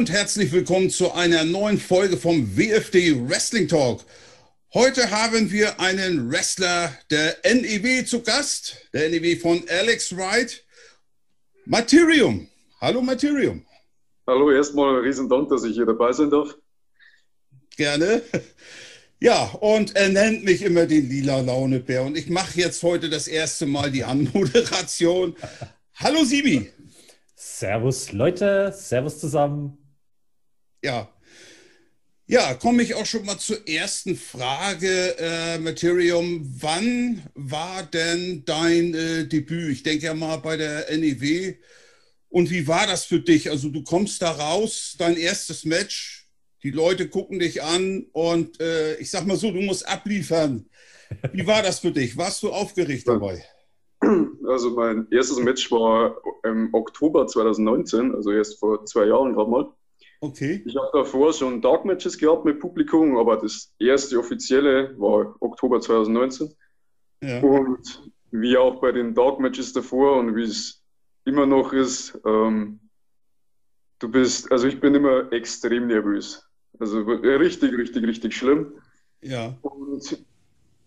Und herzlich willkommen zu einer neuen Folge vom WFD Wrestling Talk. Heute haben wir einen Wrestler der NEW zu Gast, der NEW von Alex Wright, Materium. Hallo Materium. Hallo, erstmal riesen Dank, dass ich hier dabei sein darf. Gerne. Ja, und er nennt mich immer den lila Launebär und ich mache jetzt heute das erste Mal die Anmoderation. Hallo Sibi. Servus Leute, Servus zusammen. Ja, ja, komme ich auch schon mal zur ersten Frage, äh, Materium. Wann war denn dein äh, Debüt? Ich denke ja mal bei der NEW. Und wie war das für dich? Also du kommst da raus, dein erstes Match, die Leute gucken dich an und äh, ich sag mal so, du musst abliefern. Wie war das für dich? Warst du aufgeregt dabei? Also mein erstes Match war im Oktober 2019, also erst vor zwei Jahren gerade mal. Okay. Ich habe davor schon Dark Matches gehabt mit Publikum, aber das erste offizielle war Oktober 2019. Ja. Und wie auch bei den Dark Matches davor und wie es immer noch ist, ähm, du bist, also ich bin immer extrem nervös. Also richtig, richtig, richtig schlimm. Ja. Und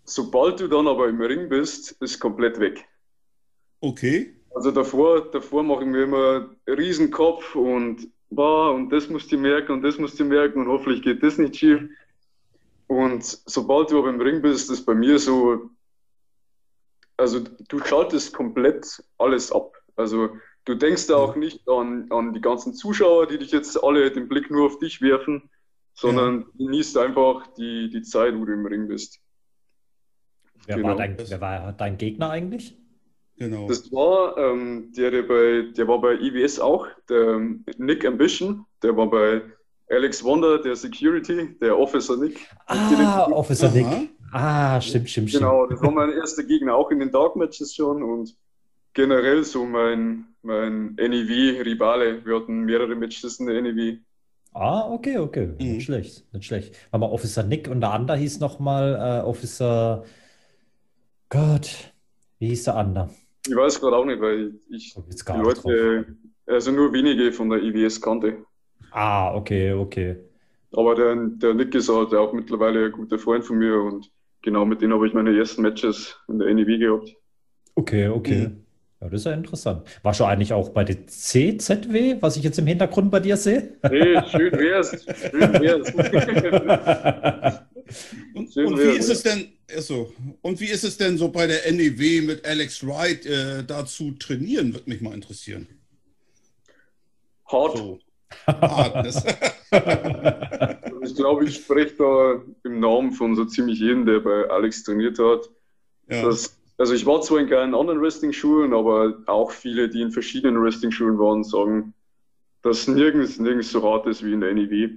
sobald du dann aber im Ring bist, ist komplett weg. Okay. Also davor, davor mache ich mir immer riesen Kopf und boah, und das musst du merken und das musst du merken und hoffentlich geht das nicht schief. Und sobald du aber im Ring bist, ist bei mir so, also du schaltest komplett alles ab. Also du denkst da auch nicht an, an die ganzen Zuschauer, die dich jetzt alle den Blick nur auf dich werfen, sondern ja. genießt einfach die, die Zeit, wo du im Ring bist. Wer, genau. war dein, wer war dein Gegner eigentlich? Genau. Das war ähm, der, der, bei, der war bei IWS auch, der Nick Ambition, der war bei Alex Wonder, der Security, der Officer Nick. Ah, Officer Nick. Ah, stimmt, stimmt, stimmt. Genau, das war mein erster Gegner, auch in den Dark Matches schon und generell so mein, mein NEW-Rivale. Wir hatten mehrere Matches in der NEW. Ah, okay, okay. Mhm. Nicht schlecht, nicht schlecht. War mal Officer Nick und der andere hieß nochmal äh, Officer. Gott, wie hieß der andere? Ich weiß gerade auch nicht, weil ich die Leute, also nur wenige von der IWS kannte. Ah, okay, okay. Aber der, der Nick ist halt auch mittlerweile ein guter Freund von mir und genau mit dem habe ich meine ersten Matches in der NEW gehabt. Okay, okay. Mhm. Ja, das ist ja interessant. War schon eigentlich auch bei der CZW, was ich jetzt im Hintergrund bei dir sehe? Nee, schön wär's. Schön wär's. und, und wie ist es denn, also, und wie ist es denn so bei der NEW mit Alex Wright äh, da zu trainieren, würde mich mal interessieren. Hart. So. Hart. ich glaube, ich spreche da im Namen von so ziemlich jedem, der bei Alex trainiert hat. Ja. Dass also ich war zwar in keinen anderen Wrestling-Schulen, aber auch viele, die in verschiedenen Wrestling-Schulen waren, sagen, dass nirgends, nirgends so hart ist wie in der NEW.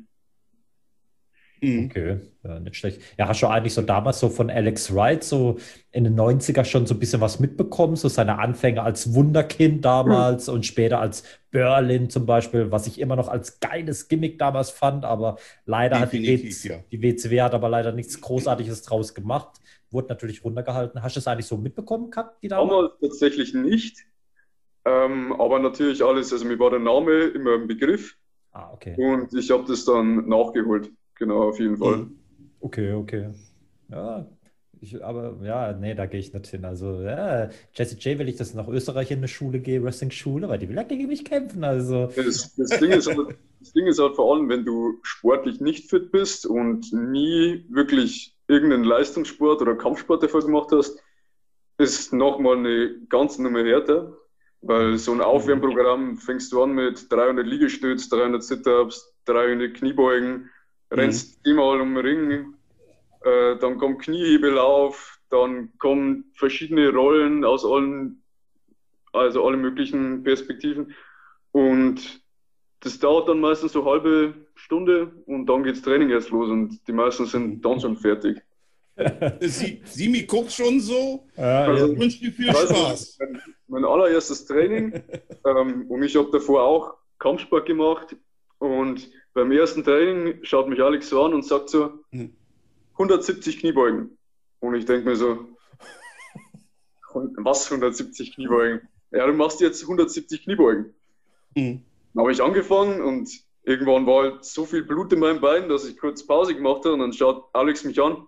Mhm. Okay, ja, nicht schlecht. Ja, hast du eigentlich so damals so von Alex Wright so in den 90er schon so ein bisschen was mitbekommen? So seine Anfänge als Wunderkind damals mhm. und später als Berlin zum Beispiel, was ich immer noch als geiles Gimmick damals fand, aber leider Definitiv, hat die, w ja. die WCW hat aber leider nichts Großartiges draus gemacht wurde natürlich runtergehalten. Hast du es eigentlich so mitbekommen gehabt? Die Damals tatsächlich nicht. Ähm, aber natürlich alles, also mir war der Name immer ein Begriff. Ah, okay. Und ich habe das dann nachgeholt. Genau, auf jeden Fall. Mhm. Okay, okay. Ja, ich, aber ja, nee, da gehe ich nicht hin. Also, ja, Jesse J will ich, dass nach Österreich in eine Schule gehe, Wrestling-Schule, weil die will ja gegen mich kämpfen. Also. Das, das, Ding ist halt, das Ding ist halt vor allem, wenn du sportlich nicht fit bist und nie wirklich irgendeinen Leistungssport oder Kampfsport davor gemacht hast, ist nochmal eine ganz Nummer härter. Weil so ein Aufwärmprogramm fängst du an mit 300 Liegestütz, 300 Sit-Ups, 300 Kniebeugen, rennst mhm. zehnmal um den Ring, äh, dann kommt Kniehebel auf, dann kommen verschiedene Rollen aus allen, also alle möglichen Perspektiven. Und das dauert dann meistens so eine halbe Stunde und dann geht's Training erst los und die meisten sind dann schon fertig. Sie, Simi guckt schon so. Ja, also, ich wünsche dir viel Spaß. Mein, mein, allererstes Training ähm, und ich habe davor auch Kampfsport gemacht und beim ersten Training schaut mich Alex so an und sagt so 170 hm. Kniebeugen. Und ich denke mir so, was 170 Kniebeugen? Ja, du machst jetzt 170 Kniebeugen. Mhm. Dann habe ich angefangen und irgendwann war halt so viel Blut in meinem Bein, dass ich kurz Pause gemacht habe und dann schaut Alex mich an.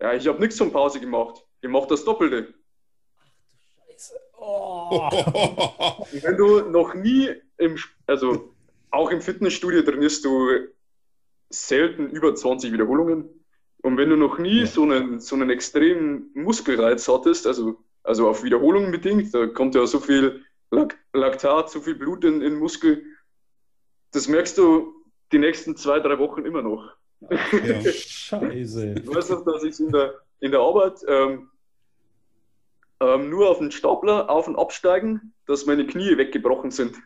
Ja, ich habe nichts von Pause gemacht. Ich mache das Doppelte. Scheiße. Oh. wenn du noch nie im, also auch im Fitnessstudio trainierst du selten über 20 Wiederholungen. Und wenn du noch nie ja. so, einen, so einen extremen Muskelreiz hattest, also, also auf Wiederholungen bedingt, da kommt ja so viel Laktat, so viel Blut in den Muskel, das merkst du die nächsten zwei, drei Wochen immer noch. Ja. Scheiße. Ich weiß noch, dass ich in der, in der Arbeit ähm, ähm, nur auf den Stapler auf- und absteigen, dass meine Knie weggebrochen sind.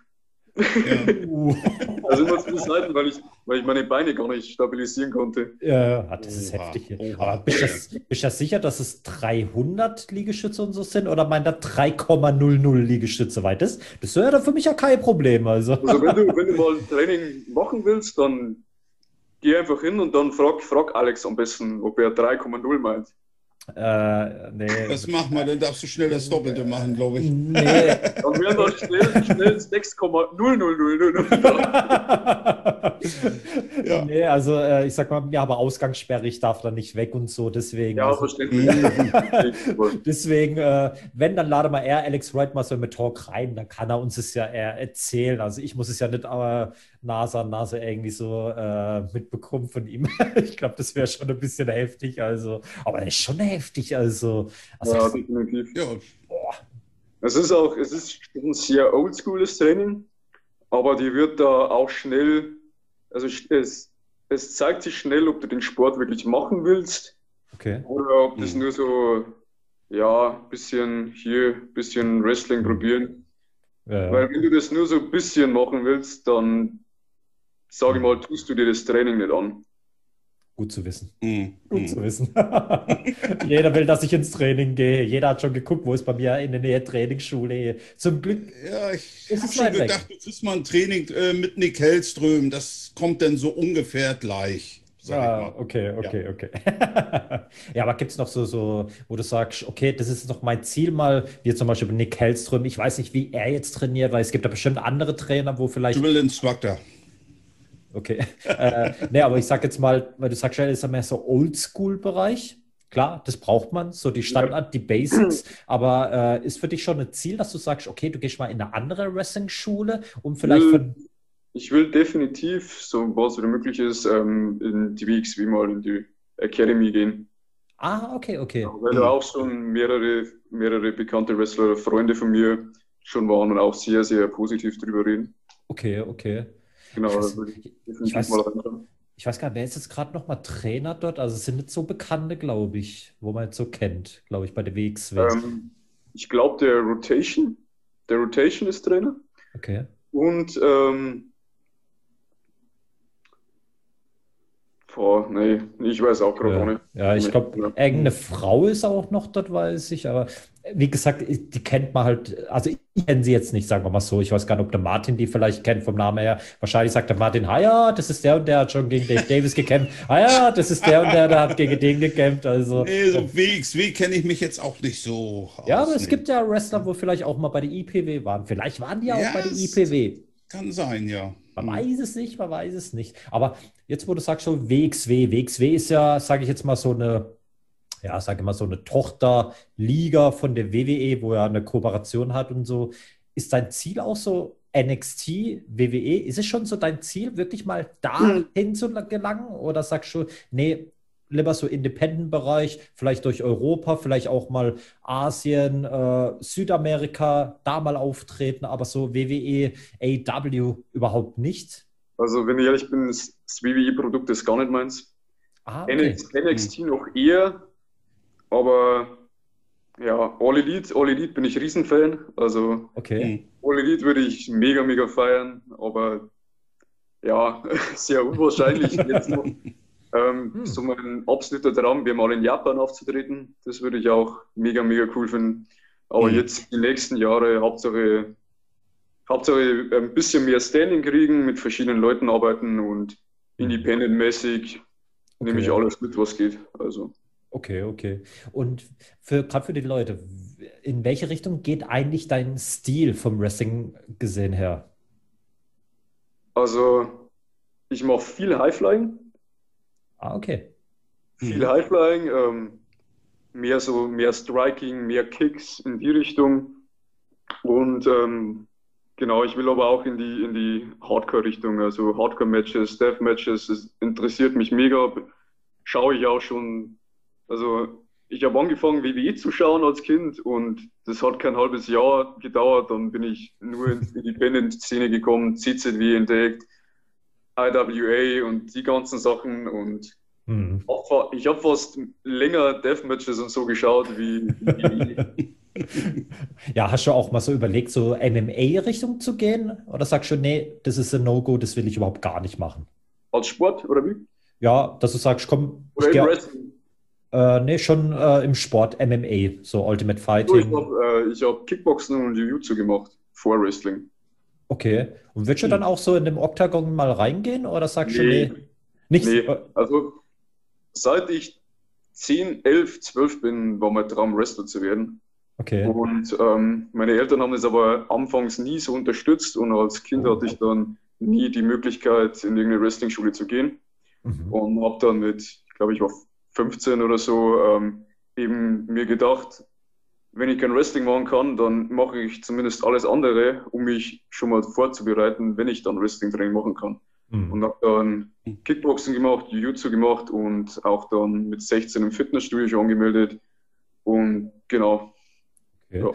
Ja. also immer zu Seiten, weil ich, weil ich meine Beine gar nicht stabilisieren konnte. Ja, das ist Oha. heftig. Oha. Aber bist du, bist du sicher, dass es 300 Liegestütze und so sind oder meint er 3,00 Liegestütze weit ist? Das wäre dann für mich ja kein Problem. Also, also wenn, du, wenn du mal ein Training machen willst, dann geh einfach hin und dann frag, frag Alex am besten, ob er 3,0 meint. Äh, nee. Was machen wir? Dann darfst du schnell das Doppelte machen, glaube ich. Nee. Dann wären doch schnell, schnell 6,0000. ja. Nee, also äh, ich sag mal, ja, aber Ausgangssperre, ich darf da nicht weg und so, deswegen. Ja, also, verständlich. deswegen, äh, wenn, dann lade mal er Alex Wright mal so mit Talk rein, dann kann er uns es ja eher erzählen. Also ich muss es ja nicht aber Nase an Nase irgendwie so äh, mitbekommen von ihm. ich glaube, das wäre schon ein bisschen heftig. Also, aber er ist schon heftig. Also, also ja, definitiv. Ja. Boah. Es ist auch, es ist ein sehr oldschooles Training, aber die wird da auch schnell, also es, es zeigt sich schnell, ob du den Sport wirklich machen willst. Okay. Oder ob das mhm. nur so, ja, bisschen hier, bisschen Wrestling probieren. Ja, ja. Weil wenn du das nur so ein bisschen machen willst, dann sage mal, tust du dir das Training nicht an. Gut zu wissen. Mm. Gut zu wissen. Jeder will, dass ich ins Training gehe. Jeder hat schon geguckt, wo ist bei mir in der Nähe Trainingsschule. Zum Glück. Ja, ich habe schon gedacht, weg. du kriegst mal ein Training äh, mit Nick Hellström. Das kommt dann so ungefähr gleich. Ah, okay, okay, ja. okay. ja, aber gibt es noch so, so, wo du sagst, okay, das ist noch mein Ziel mal, wie zum Beispiel Nick Hellström. Ich weiß nicht, wie er jetzt trainiert, weil es gibt da bestimmt andere Trainer, wo vielleicht. Drill Instructor. Okay. äh, nee, aber ich sag jetzt mal, weil du sagst, ja, das ist ja mehr so Oldschool-Bereich. Klar, das braucht man, so die Standard, die Basics. Aber äh, ist für dich schon ein Ziel, dass du sagst, okay, du gehst mal in eine andere Wrestling-Schule, um vielleicht von. Ich will definitiv, so was wieder möglich ist, ähm, in die WXW mal in die Academy gehen. Ah, okay, okay. Ja, weil da auch schon mehrere, mehrere bekannte Wrestler, Freunde von mir schon waren und auch sehr, sehr positiv drüber reden. Okay, okay. Genau, ich weiß, ich, weiß. Ich weiß gar nicht, wer ist jetzt gerade nochmal Trainer dort? Also es sind nicht so Bekannte, glaube ich, wo man jetzt so kennt, glaube ich, bei der WXW. Ähm, ich glaube, der Rotation, der Rotation ist Trainer. Okay. Und ähm, Boah, nee, ich weiß auch gerade ja. nicht. Ja, ich glaube, ja. irgendeine Frau ist auch noch dort, weiß ich, aber wie gesagt, die kennt man halt, also ich kenne sie jetzt nicht, sagen wir mal so. Ich weiß gar nicht, ob der Martin die vielleicht kennt vom Namen her. Wahrscheinlich sagt der Martin, ah ja, das ist der und der hat schon gegen Dave Davis gekämpft. Ah ja, das ist der und der, der hat gegen den gekämpft. Also, nee, so WXW kenne ich mich jetzt auch nicht so. Ja, aber es gibt ja Wrestler, wo vielleicht auch mal bei der IPW waren. Vielleicht waren die auch ja, bei der IPW. Kann sein, ja. Man weiß es nicht, man weiß es nicht. Aber jetzt, wo du sagst, so WXW, WXW ist ja, sage ich jetzt mal, so eine, ja, sage ich mal, so eine Tochterliga von der WWE, wo er eine Kooperation hat und so. Ist dein Ziel auch so NXT, WWE? Ist es schon so dein Ziel, wirklich mal dahin hm. zu gelangen? Oder sagst du, nee, lieber so Independent-Bereich, vielleicht durch Europa, vielleicht auch mal Asien, äh, Südamerika, da mal auftreten, aber so WWE, AW überhaupt nicht? Also, wenn ich ehrlich bin, das, WWE-Produkt ist gar nicht meins. Ah, okay. NXT hm. noch eher, aber ja, All Elite, All Elite bin ich Riesenfan. Also, okay. All Elite würde ich mega, mega feiern, aber ja, sehr unwahrscheinlich jetzt noch. Ähm, hm. So mein absoluter Traum wäre mal in Japan aufzutreten. Das würde ich auch mega, mega cool finden. Aber hm. jetzt die nächsten Jahre Hauptsache, Hauptsache ein bisschen mehr Standing kriegen, mit verschiedenen Leuten arbeiten und hm. independent-mäßig okay. nehme ich alles mit, was geht. Also. Okay, okay. Und für gerade für die Leute, in welche Richtung geht eigentlich dein Stil vom Wrestling gesehen her? Also ich mache viel Highflying. Ah, okay. Viel mhm. Highflying, ähm, mehr so, mehr Striking, mehr Kicks in die Richtung. Und ähm, genau, ich will aber auch in die, in die Hardcore-Richtung, also Hardcore-Matches, Death-Matches, das interessiert mich mega. Schaue ich auch schon, also ich habe angefangen, WWE zu schauen als Kind und das hat kein halbes Jahr gedauert. Dann bin ich nur in die Independent-Szene gekommen, CZW entdeckt, IWA und die ganzen Sachen und hm. ich habe fast länger Deathmatches und so geschaut wie, wie ja, hast du auch mal so überlegt, so MMA-Richtung zu gehen? Oder sagst du, nee, das ist ein No-Go, das will ich überhaupt gar nicht machen? Als Sport oder wie? Ja, dass du sagst, komm. Oder im Wrestling? Äh, nee, schon äh, im Sport, MMA, so Ultimate Fighting. ich habe äh, hab Kickboxen und Jiu-Jitsu gemacht, vor Wrestling. Okay. Und willst du hm. dann auch so in dem Oktagon mal reingehen oder sagst nee. du, nee? Nichts? Nee, also seit ich 10, 11, 12 bin, war mein Traum, Wrestler zu werden. Okay. Und ähm, meine Eltern haben das aber anfangs nie so unterstützt und als Kind hatte ich dann nie die Möglichkeit, in irgendeine Wrestling-Schule zu gehen. Mhm. Und habe dann mit, ich glaube, ich war 15 oder so, ähm, eben mir gedacht, wenn ich kein Wrestling machen kann, dann mache ich zumindest alles andere, um mich schon mal vorzubereiten, wenn ich dann Wrestling-Training machen kann. Mhm. Und habe dann Kickboxing gemacht, Jiu-Jitsu gemacht und auch dann mit 16 im Fitnessstudio schon angemeldet. Und genau, Okay. Ja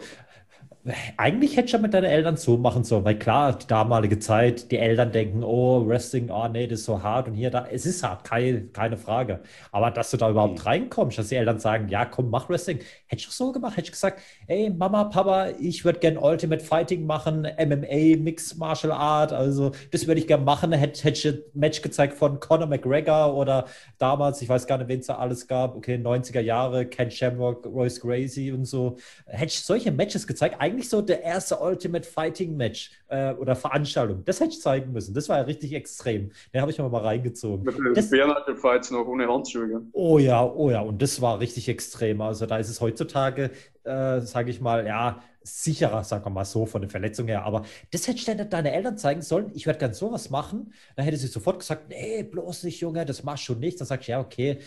eigentlich hätte ich ja mit deinen Eltern so machen sollen, weil klar, die damalige Zeit, die Eltern denken, oh, Wrestling, oh nee, das ist so hart und hier, da, es ist hart, keine, keine Frage. Aber dass du da überhaupt mhm. reinkommst, dass die Eltern sagen, ja, komm, mach Wrestling, hätte ich auch so gemacht, hätte ich gesagt, ey, Mama, Papa, ich würde gerne Ultimate Fighting machen, MMA, Mixed Martial Art, also das würde ich gerne machen, hätte, hätte ich ein Match gezeigt von Conor McGregor oder damals, ich weiß gar nicht, wen es da alles gab, okay, 90er Jahre, Ken Shamrock, Royce Gracie und so, hätte ich solche Matches gezeigt, eigentlich so der erste Ultimate Fighting Match äh, oder Veranstaltung. Das hätte ich zeigen müssen. Das war ja richtig extrem. Den habe ich mir mal reingezogen. Mit den Bärnackel Fights noch ohne Handschuhe. Oh ja, oh ja. Und das war richtig extrem. Also da ist es heutzutage, äh, sage ich mal, ja, sicherer, sagen wir mal so, von der Verletzung her. Aber das hätte ich dann deine Eltern zeigen sollen. Ich werde gerne sowas machen. Dann hätte sie sofort gesagt, nee, bloß nicht, Junge, das machst du nicht. Dann sag ich, ja, okay,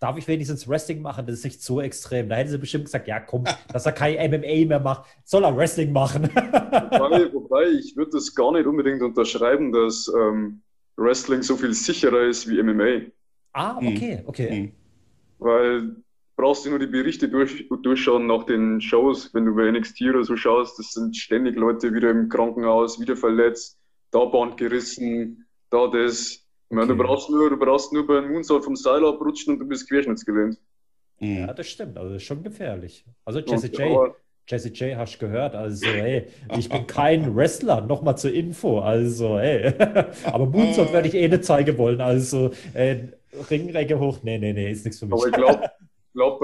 darf ich wenigstens Wrestling machen? Das ist nicht so extrem. Da hätten sie bestimmt gesagt, ja komm, dass er kein MMA mehr macht, soll er Wrestling machen. wobei, wobei, ich würde das gar nicht unbedingt unterschreiben, dass ähm, Wrestling so viel sicherer ist wie MMA. Ah, hm. okay, okay. Mhm. Weil brauchst du nur die Berichte durch, durchschauen nach den Shows, wenn du bei NXT oder so schaust, das sind ständig Leute wieder im Krankenhaus, wieder verletzt, da Band gerissen, da das. Ich meine, okay. du brauchst nur, du brauchst nur beim Moonsault vom Seil abrutschen und du bist querschnittsgelähmt. Mhm. Ja, das stimmt. Also das ist schon gefährlich. Also Jesse J. Jesse J hast du gehört, also hey, ich bin kein Wrestler, nochmal zur Info, also hey, aber Moonsault werde ich eh nicht zeigen wollen, also äh, Ringrecke hoch, nee, nee, nee, ist nichts für mich. Aber ich glaube, glaub,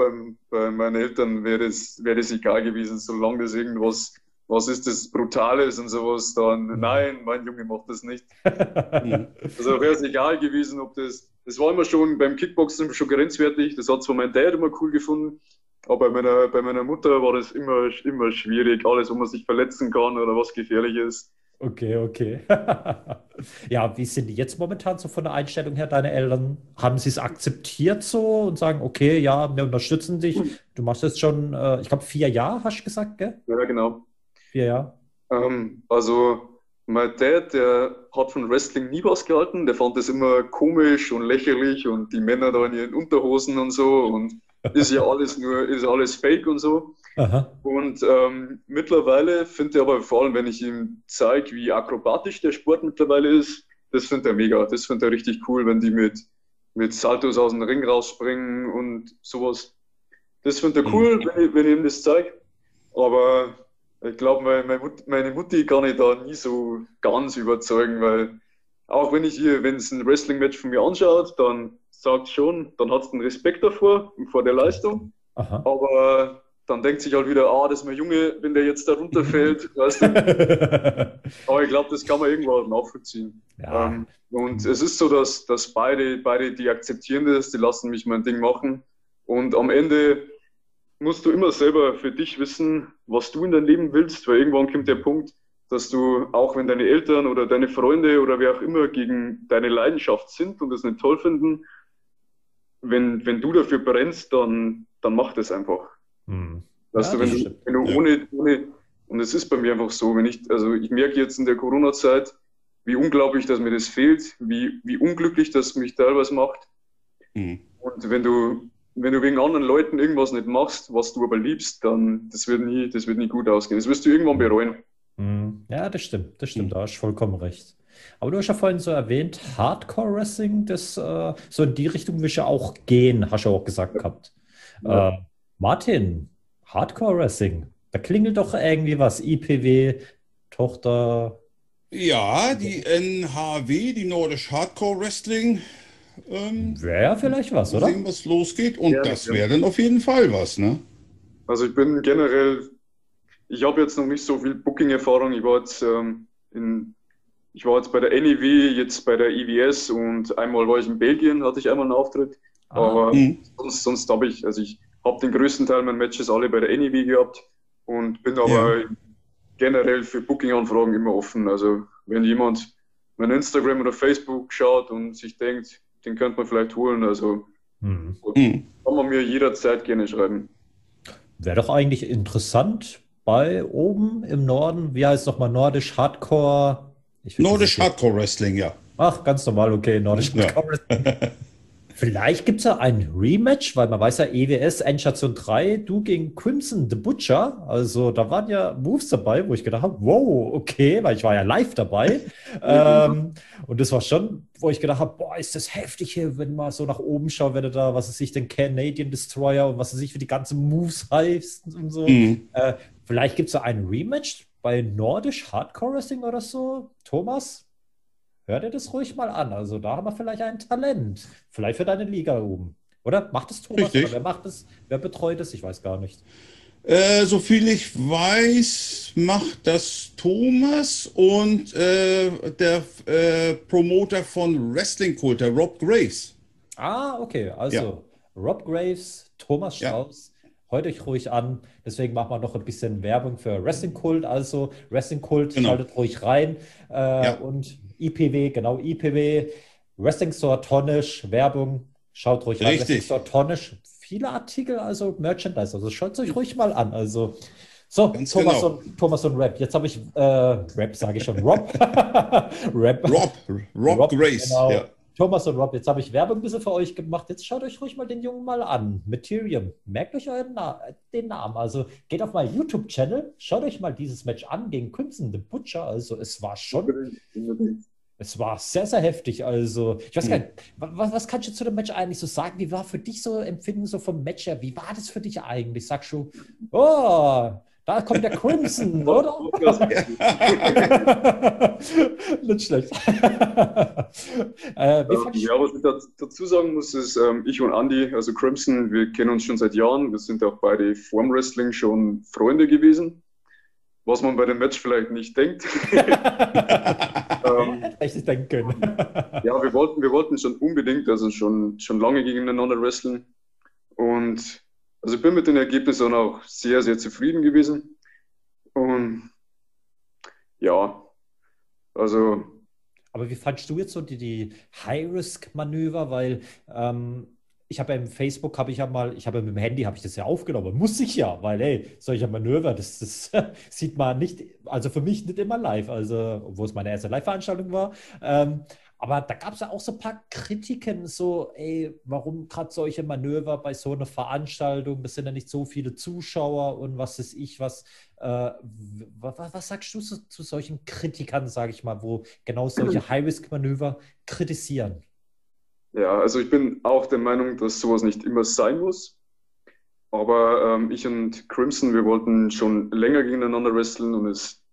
bei meinen Eltern wäre es wär egal gewesen, solange das irgendwas was ist das Brutales und sowas, dann mhm. nein, mein Junge macht das nicht. Mhm. also wäre es egal gewesen, ob das, das war immer schon beim Kickboxen schon grenzwertig, das hat zwar mein Dad immer cool gefunden, aber bei meiner, bei meiner Mutter war das immer, immer schwierig, alles, wo man sich verletzen kann oder was gefährlich ist. Okay, okay. ja, wie sind die jetzt momentan so von der Einstellung her, deine Eltern? Haben sie es akzeptiert so und sagen, okay, ja, wir unterstützen dich. Du machst jetzt schon, äh, ich glaube, vier Jahre, hast du gesagt, gell? Ja, genau. Vier Jahre? Ähm, also, mein Dad, der hat von Wrestling nie was gehalten. Der fand das immer komisch und lächerlich und die Männer da in ihren Unterhosen und so und ist ja alles nur, ist alles fake und so. Aha. Und ähm, mittlerweile findet er aber vor allem, wenn ich ihm zeige, wie akrobatisch der Sport mittlerweile ist, das findet er mega. Das findet er richtig cool, wenn die mit, mit Saltos aus dem Ring rausspringen und sowas. Das findet er cool, mhm. wenn, ich, wenn ich ihm das zeige. Aber ich glaube, meine, meine Mutti kann ich da nie so ganz überzeugen, weil auch wenn ich hier, wenn es ein Wrestling-Match von mir anschaut, dann sagt schon, dann hat es den Respekt davor, vor der Leistung. Aha. Aber dann denkt sich halt wieder, ah, das ist mein Junge, wenn der jetzt da runterfällt, weißt du. Aber ich glaube, das kann man irgendwo nachvollziehen. Ja. Ähm, und es ist so, dass, dass beide, beide, die akzeptieren das, die lassen mich mein Ding machen. Und am Ende musst du immer selber für dich wissen, was du in deinem Leben willst, weil irgendwann kommt der Punkt, dass du, auch wenn deine Eltern oder deine Freunde oder wer auch immer gegen deine Leidenschaft sind und es nicht toll finden, wenn, wenn du dafür brennst, dann, dann mach das einfach. Hm. Weißt ja, du, wenn du, wenn du ja. ohne, ohne, und es ist bei mir einfach so, wenn ich, also ich merke jetzt in der Corona-Zeit, wie unglaublich, dass mir das fehlt, wie, wie unglücklich das mich teilweise macht. Mhm. Und wenn du, wenn du wegen anderen Leuten irgendwas nicht machst, was du aber liebst, dann das wird nie, das wird nie gut ausgehen. Das wirst du irgendwann bereuen. Mhm. Ja, das stimmt, das stimmt, da hast du vollkommen recht. Aber du hast ja vorhin so erwähnt, Hardcore-Wrestling, das äh, so in die Richtung will ich ja auch gehen, hast du auch gesagt gehabt. Ja. Äh, Martin, Hardcore-Wrestling, da klingelt doch irgendwie was. IPW, Tochter. Ja, die NHW, die Nordisch Hardcore Wrestling. Ähm, wäre vielleicht was, oder? Sehen, was losgeht. Und ja, das wäre dann auf jeden Fall was, ne? Also ich bin generell, ich habe jetzt noch nicht so viel Booking-Erfahrung. Ich war jetzt ähm, in, ich war jetzt bei der NEW, jetzt bei der IWS und einmal war ich in Belgien, hatte ich einmal einen Auftritt. Ah. Aber mhm. sonst, sonst habe ich, also ich habe den größten Teil meiner Matches alle bei der NEW gehabt und bin aber ja. generell für Booking-Anfragen immer offen. Also wenn jemand mein Instagram oder Facebook schaut und sich denkt, den könnte man vielleicht holen, also mhm. kann man mir jederzeit gerne schreiben. Wäre doch eigentlich interessant bei oben im Norden, wie heißt es nochmal, Nordisch Hardcore? Nordisch Hardcore Wrestling, ja. Ach, ganz normal, okay, Nordisch Hardcore Wrestling. Vielleicht gibt es ja ein Rematch, weil man weiß ja, EWS Endstation 3, du gegen Crimson the Butcher. Also da waren ja Moves dabei, wo ich gedacht habe, wow, okay, weil ich war ja live dabei. ähm, und das war schon, wo ich gedacht habe, boah, ist das heftig hier, wenn man so nach oben schaut, wenn du da, was es sich, den Canadian Destroyer und was es sich für die ganzen Moves heißt und so. Mhm. Äh, vielleicht gibt es ja ein Rematch bei Nordisch Hardcore Wrestling oder so. Thomas, hör dir das ruhig mal an. Also da haben wir vielleicht ein Talent. Vielleicht für deine Liga oben. Oder macht es Thomas? Oder wer macht es? Wer betreut es? Ich weiß gar nicht. Äh, so viel ich weiß, macht das Thomas und äh, der äh, Promoter von Wrestling Kult, der Rob Graves. Ah, okay. Also ja. Rob Graves, Thomas Strauß. Ja. Hört euch ruhig an. Deswegen machen wir noch ein bisschen Werbung für Wrestling Kult. Also Wrestling Kult, genau. schaltet ruhig rein. Äh, ja. Und IPW, genau, IPW, Wrestling Store Tonnisch, Werbung, schaut ruhig Richtig. rein. Wrestling Store Tonnisch, viele Artikel, also Merchandise, also schaut euch ruhig mal an. Also so, Ganz Thomas, genau. und, Thomas und Rap. Jetzt habe ich, äh, Rap sage ich schon, Rob. Rap. Rob, Rob, Rob Grace. Genau. Ja. Thomas und Rob, jetzt habe ich Werbung ein bisschen für euch gemacht. Jetzt schaut euch ruhig mal den Jungen mal an. Materium. Merkt euch euren Na den Namen. Also geht auf meinen YouTube-Channel, schaut euch mal dieses Match an gegen Crimson the Butcher. Also es war schon. Es war sehr, sehr heftig. Also, ich weiß gar nicht, was, was kannst du zu dem Match eigentlich so sagen? Wie war für dich so Empfinden so vom Match her? Wie war das für dich eigentlich? Sagst du, oh, da kommt der Crimson, oder? Nicht schlecht. äh, ähm, ja, was ich dazu sagen muss, ist, ähm, ich und Andy, also Crimson, wir kennen uns schon seit Jahren. Wir sind auch beide vorm Wrestling schon Freunde gewesen. Was man bei dem Match vielleicht nicht denkt. ähm, Hätte denken können. ja, wir wollten, wir wollten schon unbedingt, also schon, schon lange gegeneinander wrestlen. Und also ich bin mit den Ergebnissen auch sehr, sehr zufrieden gewesen. Und ja, also. Aber wie fandest du jetzt so die, die High-Risk-Manöver? Weil ähm, ich habe ja im Facebook, habe ich ja mal, ich habe ja mit dem Handy, habe ich das ja aufgenommen. Muss ich ja, weil, ey, solche Manöver, das, das sieht man nicht, also für mich nicht immer live, also, wo es meine erste Live-Veranstaltung war. Ähm, aber da gab es ja auch so ein paar Kritiken, so, ey, warum gerade solche Manöver bei so einer Veranstaltung, das sind ja nicht so viele Zuschauer und was ist ich, was, äh, was, was, sagst du zu, zu solchen Kritikern, sage ich mal, wo genau solche High-Risk-Manöver kritisieren? Ja, also ich bin auch der Meinung, dass sowas nicht immer sein muss. Aber ähm, ich und Crimson, wir wollten schon länger gegeneinander wresteln und es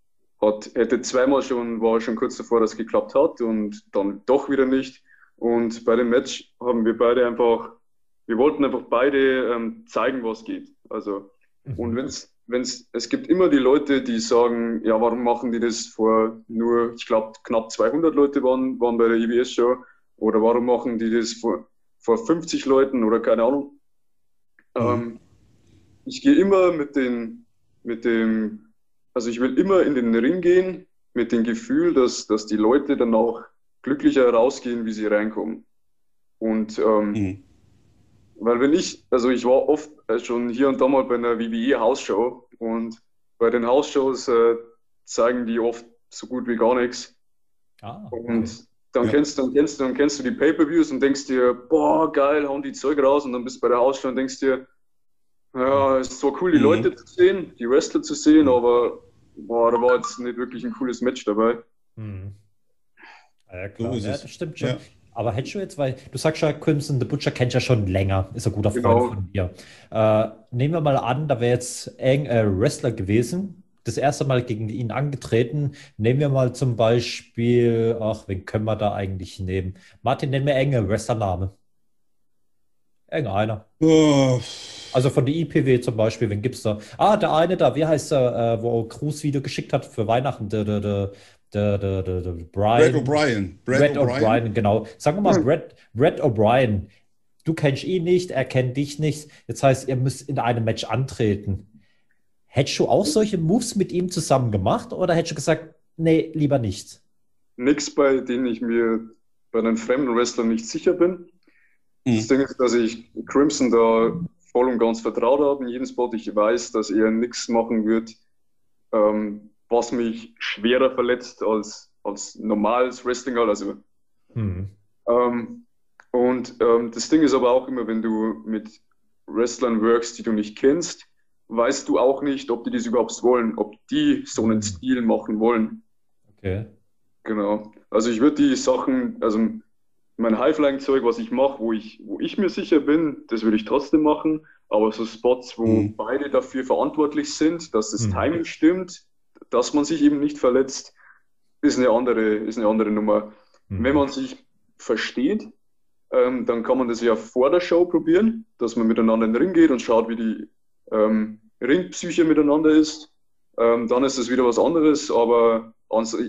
hat, hätte zweimal schon, war schon kurz davor, dass es geklappt hat und dann doch wieder nicht. Und bei dem Match haben wir beide einfach, wir wollten einfach beide ähm, zeigen, was geht. Also, mhm. und wenn's, wenn's, es gibt immer die Leute, die sagen, ja, warum machen die das vor nur, ich glaube, knapp 200 Leute waren, waren bei der IBS-Show oder warum machen die das vor, vor 50 Leuten oder keine Ahnung. Mhm. Ähm, ich gehe immer mit, den, mit dem also ich will immer in den Ring gehen mit dem Gefühl, dass, dass die Leute dann auch glücklicher rausgehen, wie sie reinkommen. Und ähm, mhm. weil wenn ich, also ich war oft schon hier und da mal bei einer WWE-Hausshow und bei den Hausshows äh, zeigen die oft so gut wie gar nichts. Ah, okay. Und dann, ja. kennst, dann, kennst, dann kennst du die Pay-Per-Views und denkst dir, boah, geil, hauen die Zeug raus. Und dann bist du bei der Hausshow und denkst dir, ja, es ist zwar cool, die mhm. Leute zu sehen, die Wrestler zu sehen, mhm. aber boah, da war jetzt nicht wirklich ein cooles Match dabei. Mhm. Ja, klar, ja, das stimmt schon. Ja. Aber hättest du jetzt, weil du sagst ja, Crimson the Butcher kennt ja schon länger, ist ein guter Freund genau. von dir. Äh, nehmen wir mal an, da wäre jetzt ein äh, Wrestler gewesen, das erste Mal gegen ihn angetreten. Nehmen wir mal zum Beispiel, ach, wen können wir da eigentlich nehmen? Martin, nenn mir enge Wrestlername. Irgendeiner. Oh. Also von der IPW zum Beispiel, wen gibt es da? Ah, der eine da, wie heißt er, äh, wo Cruz Video geschickt hat für Weihnachten, der, der, der, der, der, der, der Brian. Brad O'Brien. Brad O'Brien, genau. Sagen wir mal, hm. Brad, Brad O'Brien. Du kennst ihn nicht, er kennt dich nicht. Jetzt heißt, ihr müsst in einem Match antreten. Hättest du auch solche Moves mit ihm zusammen gemacht oder hättest du gesagt, nee, lieber nicht? Nichts, bei denen ich mir bei einem fremden Wrestler nicht sicher bin. Mhm. Das Ding ist, dass ich Crimson da voll und ganz vertraut habe in jedem Spot. Ich weiß, dass er nichts machen wird, ähm, was mich schwerer verletzt als, als normales Wrestling. Also, mhm. ähm, und ähm, das Ding ist aber auch immer, wenn du mit Wrestlern workst, die du nicht kennst, weißt du auch nicht, ob die das überhaupt wollen, ob die so einen mhm. Stil machen wollen. Okay. Genau. Also ich würde die Sachen, also mein Highflying-Zeug, was ich mache, wo ich, wo ich mir sicher bin, das würde ich trotzdem machen. Aber so Spots, wo mhm. beide dafür verantwortlich sind, dass das mhm. Timing stimmt, dass man sich eben nicht verletzt, ist eine andere, ist eine andere Nummer. Mhm. Wenn man sich versteht, ähm, dann kann man das ja vor der Show probieren, dass man miteinander in den Ring geht und schaut, wie die ähm, Ringpsyche miteinander ist. Ähm, dann ist das wieder was anderes, aber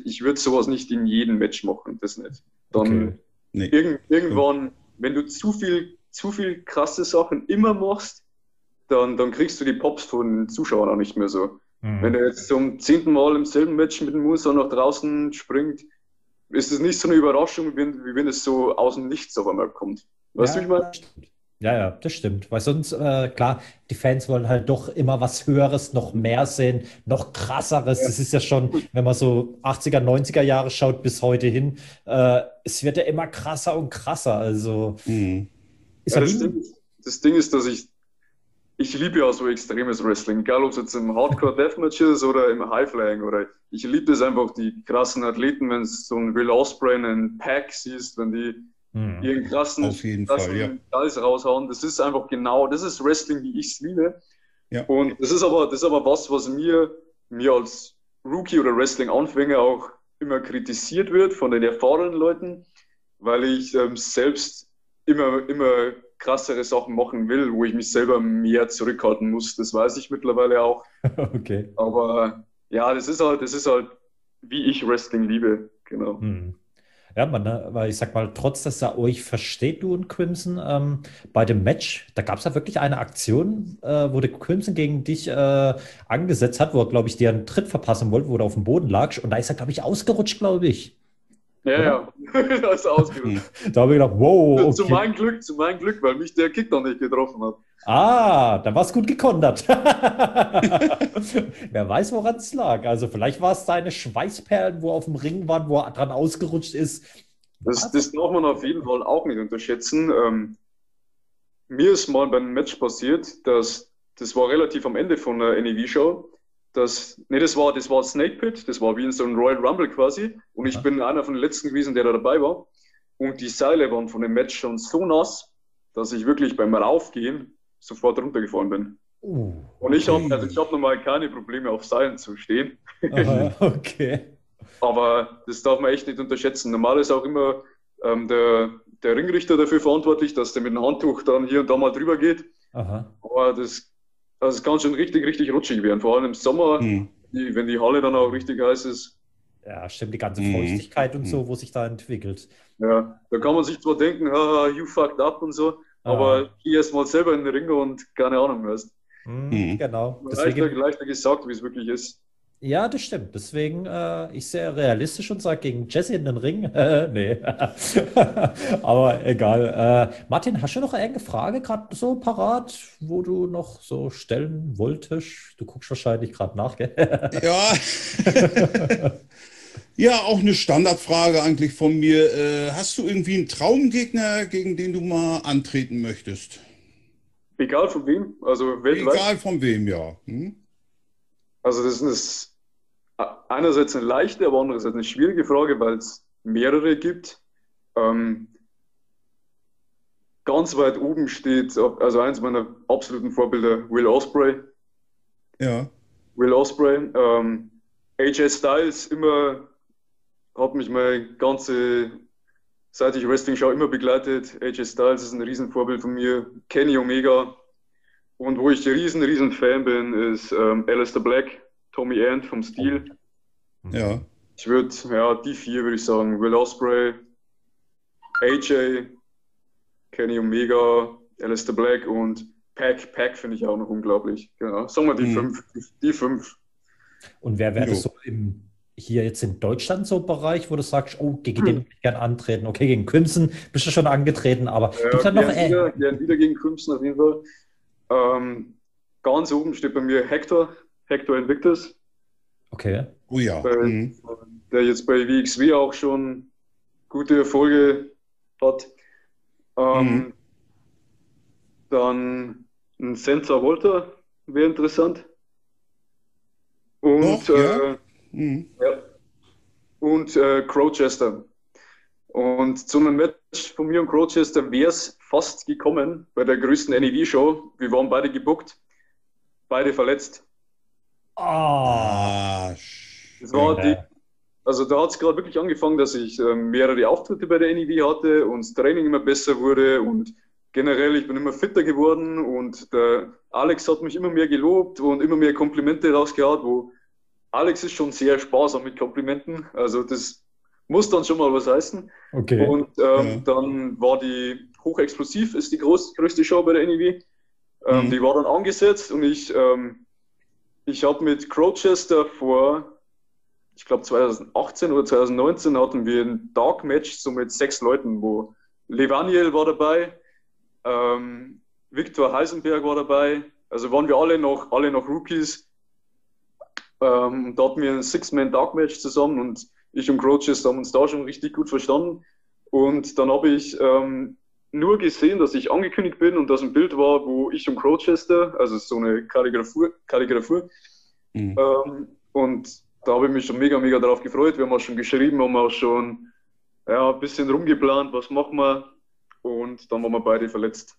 ich würde sowas nicht in jedem Match machen, das nicht. Dann okay. Nee. Irgend, irgendwann, wenn du zu viel, zu viel krasse Sachen immer machst, dann, dann kriegst du die Pops von den Zuschauern auch nicht mehr so. Mhm. Wenn er jetzt zum zehnten Mal im selben Match mit dem Musa nach draußen springt, ist es nicht so eine Überraschung, wie, wie wenn es so aus dem Nichts auf einmal kommt. Weißt ja, du, ich meine? Ja, ja, das stimmt. Weil sonst, äh, klar, die Fans wollen halt doch immer was Höheres, noch mehr sehen, noch krasseres. Ja. Das ist ja schon, wenn man so 80er, 90er Jahre schaut bis heute hin, äh, es wird ja immer krasser und krasser. Also, mhm. ja, das, Ding, das, Ding, ist, dass ich, ich liebe ja so extremes Wrestling, egal ob es jetzt im Hardcore Deathmatch ist oder im Highflying oder ich liebe es einfach, die krassen Athleten, wenn es so ein Will Osprey einen Pack siehst, wenn die hm. ihren krassen, Auf jeden krassen Fall, ja. Raushauen. Das ist einfach genau, das ist Wrestling, wie ich es liebe. Ja. Und das ist aber, das ist aber was, was mir, mir als Rookie oder Wrestling-Anfänger auch immer kritisiert wird von den erfahrenen Leuten, weil ich ähm, selbst immer, immer krassere Sachen machen will, wo ich mich selber mehr zurückhalten muss. Das weiß ich mittlerweile auch. okay. Aber ja, das ist halt, das ist halt, wie ich Wrestling liebe. Genau. Hm. Ja, man, ne, weil ich sag mal, trotz dass er euch versteht, du und Crimson, ähm, bei dem Match, da gab es ja wirklich eine Aktion, äh, wo der Crimson gegen dich äh, angesetzt hat, wo er, glaube ich, dir einen Tritt verpassen wollte, wo du auf dem Boden lagst. Und da ist er, glaube ich, ausgerutscht, glaube ich. Ja, ja, da ist er ausgerutscht. da habe ich gedacht, wow. Okay. Zu meinem Glück, zu meinem Glück, weil mich der Kick noch nicht getroffen hat. Ah, da war es gut gekontert. Wer weiß, woran es lag. Also vielleicht war es deine Schweißperlen, wo auf dem Ring waren, wo er dran ausgerutscht ist. Das, das darf man auf jeden Fall auch nicht unterschätzen. Ähm, mir ist mal beim Match passiert, dass das war relativ am Ende von der NEV-Show. Das, nee, das war, das war Snake Pit, das war wie in so einem Royal Rumble quasi. Und ich ja. bin einer von den letzten gewesen, der da dabei war. Und die Seile waren von dem Match schon so nass, dass ich wirklich beim Raufgehen sofort runtergefallen bin. Uh, und ich habe also hab normal keine Probleme, auf Seilen zu stehen. Aha, okay. Aber das darf man echt nicht unterschätzen. Normal ist auch immer ähm, der, der Ringrichter dafür verantwortlich, dass der mit dem Handtuch dann hier und da mal drüber geht. Aha. Aber das, also das kann schon richtig, richtig rutschig werden. Vor allem im Sommer, hm. die, wenn die Halle dann auch richtig heiß ist. Ja, stimmt, die ganze mhm. Feuchtigkeit mhm. und so, hm. wo sich da entwickelt. Ja, da kann man sich zwar denken, haha, you fucked up und so, aber ah. geh erst mal selber in den Ring und keine Ahnung was. Mhm, genau. Deswegen... Leichter, leichter gesagt, wie es wirklich ist. Ja, das stimmt. Deswegen, äh, ich sehe realistisch und sage gegen Jesse in den Ring. nee. Aber egal. Äh, Martin, hast du noch irgendeine Frage gerade so parat, wo du noch so stellen wolltest? Du guckst wahrscheinlich gerade nach, gell? ja. ja, auch eine Standardfrage eigentlich von mir. Äh, hast du irgendwie einen Traumgegner, gegen den du mal antreten möchtest? Egal von wem, also weltweit. Egal von wem, ja. Hm? Also das ist einerseits eine leichte, aber andererseits eine schwierige Frage, weil es mehrere gibt. Ähm, ganz weit oben steht, also eins meiner absoluten Vorbilder, Will Osprey. Ja. Will Osprey. Ähm, AJ Styles immer hat mich meine ganze, seit ich Wrestling schaue, immer begleitet. AJ Styles ist ein Riesenvorbild von mir. Kenny Omega. Und wo ich riesen, riesen Fan bin, ist ähm, Alistair Black. Tommy Ant vom Steel. Ja. Ich würde, ja, die vier würde ich sagen. Will Osprey, AJ, Kenny Omega, Alistair Black und Pack. Pack finde ich auch noch unglaublich. Genau. Sagen wir die mhm. fünf. Die fünf. Und wer wäre so im, hier jetzt in Deutschland so Bereich, wo du sagst, oh, gegen den würde ich gerne antreten. Okay, gegen Crimson bist du schon angetreten, aber ja, gibt halt noch. Wieder, wieder gegen Crimson auf jeden Fall. Ähm, ganz oben steht bei mir Hector. Hector Invictus. Okay. Oh ja. Bei, mhm. Der jetzt bei WXW auch schon gute Erfolge hat. Ähm, mhm. Dann ein Sensor Volta wäre interessant. Und, Doch, ja. Äh, mhm. ja. Und äh, Crowchester. Und zu einem Match von mir und Crowchester wäre es fast gekommen bei der größten NEV-Show. Wir waren beide gebuckt, beide verletzt. Ah, das war die, also da hat es gerade wirklich angefangen, dass ich äh, mehrere Auftritte bei der NIV hatte und das Training immer besser wurde und generell, ich bin immer fitter geworden und der Alex hat mich immer mehr gelobt und immer mehr Komplimente rausgehauen, wo Alex ist schon sehr sparsam mit Komplimenten, also das muss dann schon mal was heißen. Okay. Und ähm, ja. dann war die Hochexplosiv, ist die groß, größte Show bei der NIV. Ähm, mhm. Die war dann angesetzt und ich ähm, ich habe mit Crowchester vor, ich glaube 2018 oder 2019 hatten wir ein Dark Match so mit sechs Leuten, wo Levaniel war dabei, ähm, Viktor Heisenberg war dabei, also waren wir alle noch, alle noch Rookies. Ähm, da hatten wir ein Six-Man Dark Match zusammen und ich und Crowchester haben uns da schon richtig gut verstanden. Und dann habe ich ähm, nur gesehen, dass ich angekündigt bin und dass ein Bild war, wo ich und Crowchester, also so eine Kalligraphur, Kalligraphur mhm. ähm, und da habe ich mich schon mega, mega darauf gefreut. Wir haben auch schon geschrieben, haben auch schon ja, ein bisschen rumgeplant, was machen wir und dann waren wir beide verletzt.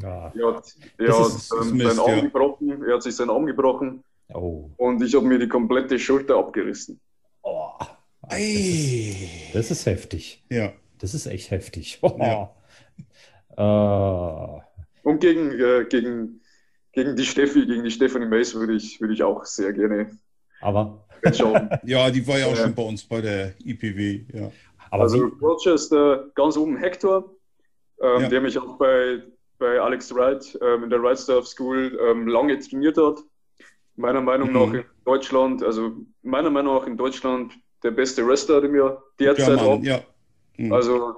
Ja. Er hat, er hat ist, ähm, Mist, seinen Arm ja. gebrochen, er hat sich seinen Arm gebrochen oh. und ich habe mir die komplette Schulter abgerissen. Oh. Das, ist, das ist heftig. Ja. Das ist echt heftig. Oh. Ja. Uh. Und gegen, äh, gegen, gegen die Steffi, gegen die Stephanie Mace würde ich, würde ich auch sehr gerne. Aber. ja, die war ja auch schon bei uns bei der IPW. Ja. Aber also Rochester ganz oben Hector, ähm, ja. der mich auch bei, bei Alex Wright ähm, in der Wright Staff School ähm, lange trainiert hat. Meiner Meinung mhm. nach in Deutschland, also meiner Meinung nach in Deutschland der beste Wrestler, den wir derzeit haben. Ja. Mhm. Also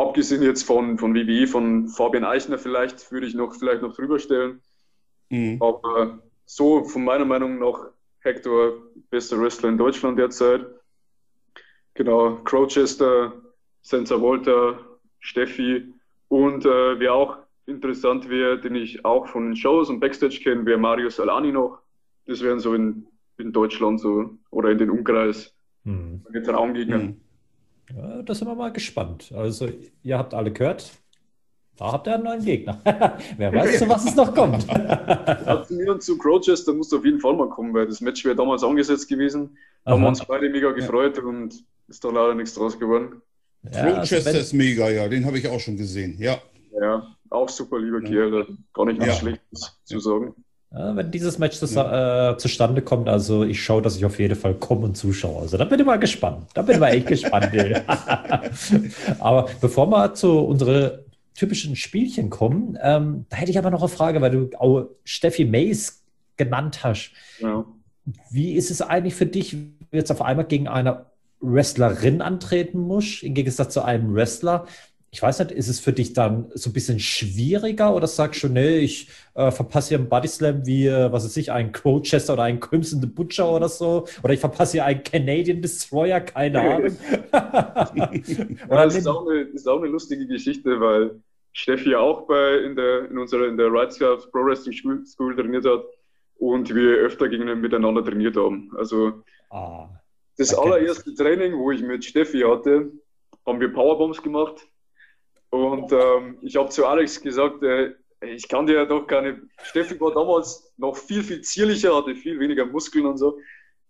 abgesehen jetzt von, von WWE, von Fabian Eichner vielleicht, würde ich noch vielleicht noch drüber stellen. Mhm. Aber so von meiner Meinung nach Hector bester Wrestler in Deutschland derzeit. Genau, Crowchester, Senza Volta, Steffi und äh, wer auch interessant wäre, den ich auch von den Shows und Backstage kenne, wäre Mario Salani noch. Das wären so in, in Deutschland so oder in den Umkreis. Mhm. Traumgegner. Mhm. Ja, da sind wir mal gespannt. Also, ihr habt alle gehört. Da habt ihr einen neuen Gegner. Wer weiß, zu was es noch kommt. ja, zu mir und zu Crowchester musst du auf jeden Fall mal kommen, weil das Match wäre damals angesetzt gewesen. Da haben wir uns beide mega gefreut ja. und ist da leider nichts draus geworden. Ja, Crowchester also ist mega, ja, den habe ich auch schon gesehen, ja. Ja, auch super lieber Kerl, gar nicht ja. Schlechtes zu sagen. Ja, wenn dieses Match zu, äh, zustande kommt, also ich schaue, dass ich auf jeden Fall komme und zuschaue. Also da bin ich mal gespannt. Da bin ich mal echt gespannt. aber bevor wir zu unseren typischen Spielchen kommen, ähm, da hätte ich aber noch eine Frage, weil du auch Steffi Mays genannt hast. Ja. wie ist es eigentlich für dich, wenn du jetzt auf einmal gegen eine Wrestlerin antreten musst, im Gegensatz zu einem Wrestler? Ich weiß nicht, ist es für dich dann so ein bisschen schwieriger oder sagst du, nee, ich äh, verpasse hier einen Body Slam wie, äh, was weiß ich, einen Crowchester oder einen Crimson the Butcher oder so? Oder ich verpasse hier einen Canadian Destroyer, keine Ahnung. ja, das, ist auch eine, das ist auch eine lustige Geschichte, weil Steffi auch bei, in, der, in unserer in der Rights Pro Wrestling School, School trainiert hat und wir öfter gegen miteinander trainiert haben. Also ah, das allererste Training, wo ich mit Steffi hatte, haben wir Powerbombs gemacht und ähm, ich habe zu Alex gesagt, äh, ich kann dir ja doch keine. Steffi war damals noch viel, viel zierlicher, hatte viel weniger Muskeln und so.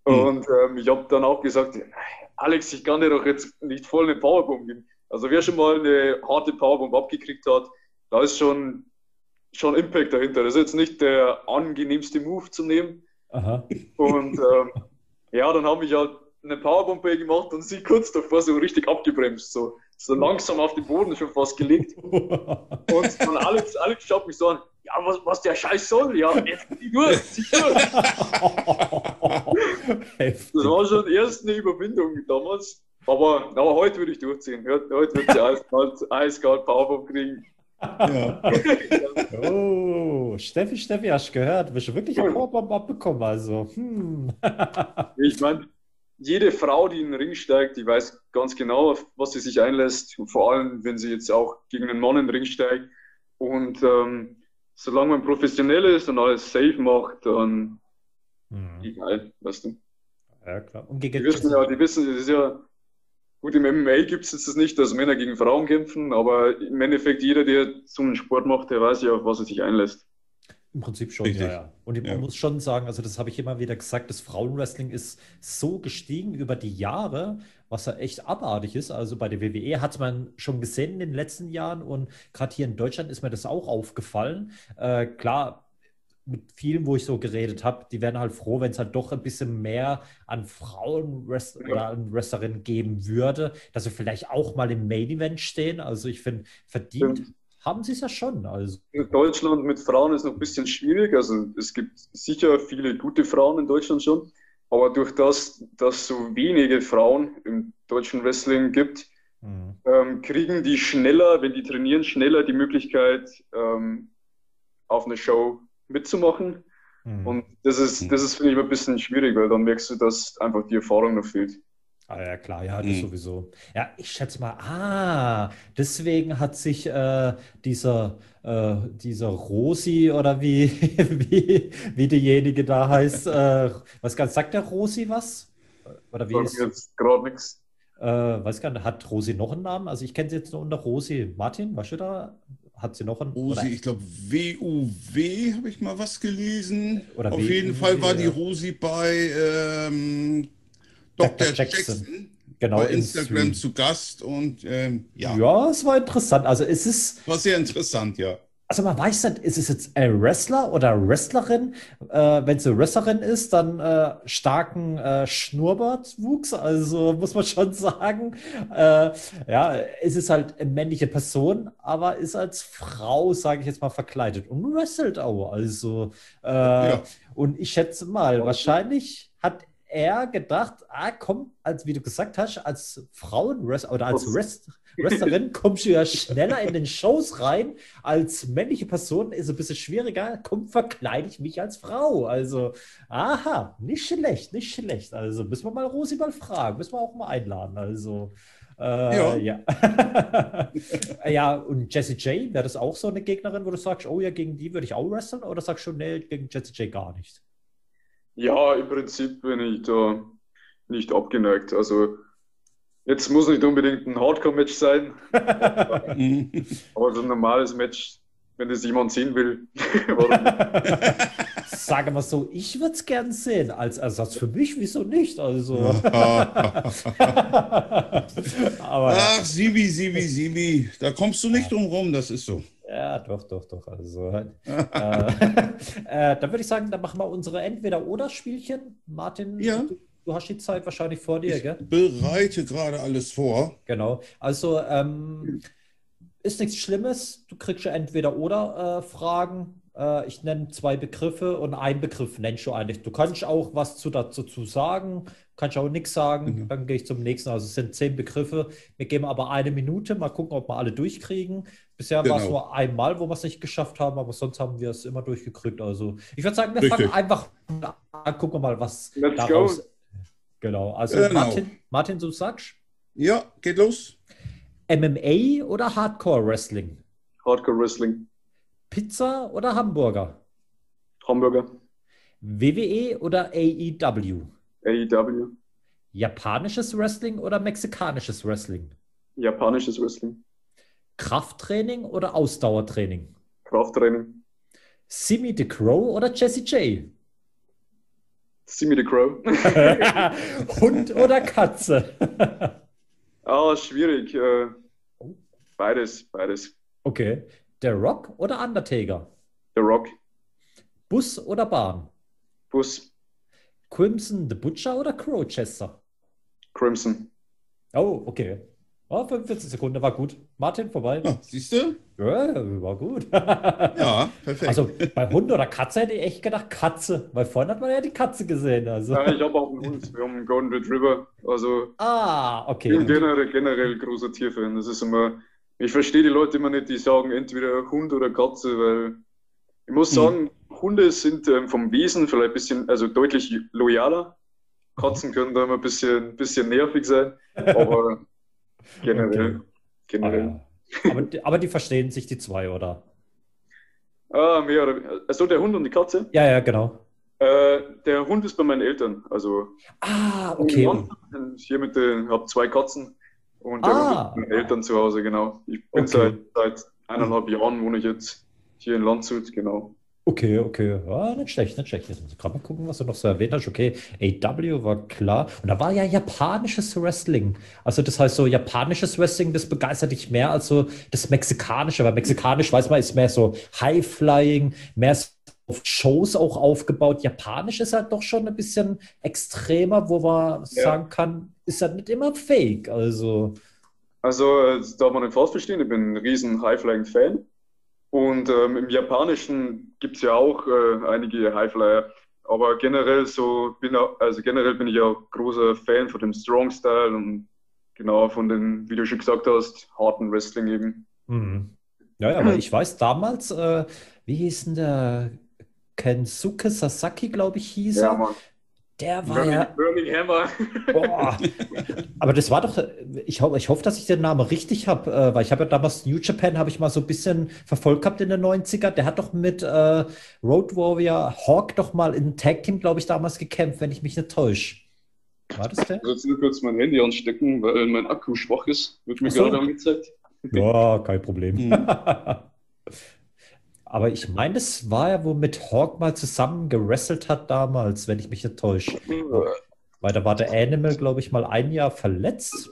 Mhm. Und ähm, ich habe dann auch gesagt, Alex, ich kann dir doch jetzt nicht voll eine Powerbomb geben. Also wer schon mal eine harte Powerbomb abgekriegt hat, da ist schon, schon Impact dahinter. Das ist jetzt nicht der angenehmste Move zu nehmen. Aha. Und ähm, ja, dann habe ich halt eine Powerbomb gemacht und sie kurz davor so richtig abgebremst. So so langsam auf den Boden schon fast gelegt. Und dann Alex, Alex schaut mich so an, ja, was, was der Scheiß soll, ja, jetzt durch, zieh durch. das war schon erst eine Überwindung damals. Aber, aber heute würde ich durchziehen. Heute, heute wird sie eiskalt, eiskalt Powerbomb kriegen. Ja. oh, Steffi, Steffi, hast du gehört? Du bist wirklich ein Powerbomb abbekommen, also. Hm. ich meine, jede Frau, die in den Ring steigt, die weiß ganz genau, was sie sich einlässt. Und vor allem, wenn sie jetzt auch gegen einen Mann in den Ring steigt. Und ähm, solange man professionell ist und alles safe macht, dann mhm. egal, weißt du. Ja, klar. Und gegen die wissen ja, die wissen, das ist ja, gut, im MMA gibt es jetzt nicht, dass Männer gegen Frauen kämpfen, aber im Endeffekt jeder, der so einen Sport macht, der weiß ja, auf was er sich einlässt. Im Prinzip schon, Richtig. ja, ja. Und ich ja. muss schon sagen, also das habe ich immer wieder gesagt, das Frauenwrestling ist so gestiegen über die Jahre, was ja echt abartig ist. Also bei der WWE hat man schon gesehen in den letzten Jahren und gerade hier in Deutschland ist mir das auch aufgefallen. Äh, klar, mit vielen, wo ich so geredet habe, die werden halt froh, wenn es halt doch ein bisschen mehr an Frauen oder an Wrestlerinnen geben würde, dass sie vielleicht auch mal im Main Event stehen. Also ich finde, verdient haben sie es ja schon. Also. In Deutschland mit Frauen ist noch ein bisschen schwierig. Also es gibt sicher viele gute Frauen in Deutschland schon. Aber durch das, dass so wenige Frauen im deutschen Wrestling gibt, mhm. ähm, kriegen die schneller, wenn die trainieren, schneller die Möglichkeit, ähm, auf eine Show mitzumachen. Mhm. Und das ist, das ist, finde ich, ein bisschen schwierig, weil dann merkst du, dass einfach die Erfahrung noch fehlt. Ah, ja, klar, ja, das mhm. sowieso. Ja, ich schätze mal, ah, deswegen hat sich äh, dieser, äh, dieser Rosi oder wie, wie, wie diejenige da heißt, äh, was ganz, sagt der Rosi was? Oder wie ist jetzt gerade nichts. Äh, weiß gar nicht, hat Rosi noch einen Namen? Also ich kenne sie jetzt nur unter Rosi. Martin, was du da? Hat sie noch einen? Rosi, ich glaube WUW habe ich mal was gelesen. Oder Auf jeden Fall war die Rosi bei ähm, Dr. Jackson. Jackson genau, bei Instagram zu Gast und ähm, ja. Ja, es war interessant. Also es ist. War sehr interessant, ja. Also man weiß nicht, ist es jetzt ein Wrestler oder Wrestlerin? Äh, Wenn es eine Wrestlerin ist, dann äh, starken äh, Schnurrbartwuchs, also muss man schon sagen. Äh, ja, es ist halt eine männliche Person, aber ist als Frau, sage ich jetzt mal, verkleidet und wrestelt auch. Also äh, ja. und ich schätze mal, wahrscheinlich hat er gedacht, ah, komm, als wie du gesagt hast, als Frauenwrestler oder als Rest Wrestlerin kommst du ja schneller in den Shows rein. Als männliche Person ist es ein bisschen schwieriger. Komm, verkleide ich mich als Frau. Also, aha, nicht schlecht, nicht schlecht. Also müssen wir mal Rosi mal fragen, müssen wir auch mal einladen. Also, äh, ja. Ja. ja, und Jessie J, wäre das auch so eine Gegnerin, wo du sagst, oh ja, gegen die würde ich auch wresteln? Oder sagst du, nee, gegen Jessie J gar nicht? Ja, im Prinzip bin ich da nicht abgeneigt. Also jetzt muss nicht unbedingt ein Hardcore-Match sein, aber so ein normales Match, wenn es jemand sehen will. Sage mal so, ich würde es gern sehen. Als Ersatz für mich, wieso nicht? Also. aber, Ach, Sibi, Sibi, Sibi, da kommst du nicht drum rum, das ist so. Ja, doch, doch, doch. Also, äh, äh, dann würde ich sagen, dann machen wir unsere Entweder-Oder-Spielchen. Martin, ja. du, du, hast die Zeit wahrscheinlich vor dir, ich gell? bereite gerade alles vor. Genau. Also, ähm, ist nichts Schlimmes. Du kriegst ja Entweder-Oder-Fragen. Äh, ich nenne zwei Begriffe und einen Begriff nennst du eigentlich. Du kannst auch was zu, dazu zu sagen, kannst auch nichts sagen, mhm. dann gehe ich zum nächsten. Also es sind zehn Begriffe. Wir geben aber eine Minute, mal gucken, ob wir alle durchkriegen. Bisher genau. war es nur einmal, wo wir es nicht geschafft haben, aber sonst haben wir es immer durchgekriegt. Also ich würde sagen, wir Richtig. fangen einfach an, gucken wir mal, was Let's daraus. Go. Genau. Also genau. Martin, Martin, du sagst? Ja, geht los. MMA oder Hardcore Wrestling? Hardcore Wrestling. Pizza oder Hamburger? Hamburger. WWE oder AEW? AEW. Japanisches Wrestling oder mexikanisches Wrestling? Japanisches Wrestling. Krafttraining oder Ausdauertraining? Krafttraining. Simi the Crow oder Jesse J? Simi the Crow. Hund oder Katze? Ah, oh, schwierig. Äh, beides, beides. Okay. Der Rock oder Undertaker? Der Rock. Bus oder Bahn? Bus. Crimson the Butcher oder Crowchester? Crimson. Oh, okay. Oh, 45 Sekunden, war gut. Martin, vorbei. Ja, siehst du? Ja, war gut. ja, perfekt. Also bei Hund oder Katze hätte ich echt gedacht Katze, weil vorhin hat man ja die Katze gesehen. Also. Ja, ich habe auch einen Hund. Wir haben einen Golden Retriever. Also ah, okay. Ich bin generell, generell großer Tierfan. Das ist immer, ich verstehe die Leute immer nicht, die sagen entweder Hund oder Katze, weil ich muss hm. sagen, hm. Hunde sind ähm, vom Wesen vielleicht ein bisschen, also deutlich loyaler. Katzen können da immer ein bisschen, bisschen nervig sein, aber Generell. Okay. Generell. Ah, ja. aber, aber, die verstehen sich, die zwei, oder? Ah, mehr oder Also der Hund und die Katze? Ja, ja, genau. Äh, der Hund ist bei meinen Eltern. Also ah, okay. Hier mit den, ich habe zwei Katzen und der ah. Hund ist bei meinen Eltern zu Hause, genau. Ich bin okay. seit, seit eineinhalb Jahren wohne ich jetzt hier in Landshut, genau. Okay, okay. Ja, nicht schlecht, nicht schlecht. Jetzt muss ich gerade mal gucken, was du noch so erwähnt hast. Okay, AW war klar. Und da war ja japanisches Wrestling. Also das heißt so, japanisches Wrestling, das begeistert dich mehr als so das mexikanische. Weil mexikanisch, weiß man, ist mehr so High-Flying, mehr so auf Shows auch aufgebaut. Japanisch ist halt doch schon ein bisschen extremer, wo man ja. sagen kann, ist halt nicht immer fake. Also, also äh, darf man nicht falsch verstehen, ich bin ein riesen High-Flying-Fan. Und ähm, im Japanischen gibt es ja auch äh, einige Highflyer. Aber generell so bin also generell bin ich ja großer Fan von dem Strong Style und genau von den, wie du schon gesagt hast, harten Wrestling eben. Mhm. Ja, ja, aber ich weiß damals, äh, wie hieß denn der Kensuke Sasaki, glaube ich, hieß er. Der war Burning, ja. Boah. Aber das war doch, ich, ho ich hoffe, dass ich den Namen richtig habe, äh, weil ich habe ja damals New Japan, habe ich mal so ein bisschen verfolgt gehabt in den 90er. Der hat doch mit äh, Road Warrior Hawk doch mal in Tag Team, glaube ich, damals gekämpft, wenn ich mich nicht täusche. War das der? Ich muss nur kurz mein Handy anstecken, weil mein Akku schwach ist. Wird mir so. gerade angezeigt. Ja, kein Problem. Mhm. Aber ich meine, das war ja, wo mit Hawk mal zusammen gewrestelt hat damals, wenn ich mich nicht täusche. Weil da war der Animal, glaube ich, mal ein Jahr verletzt.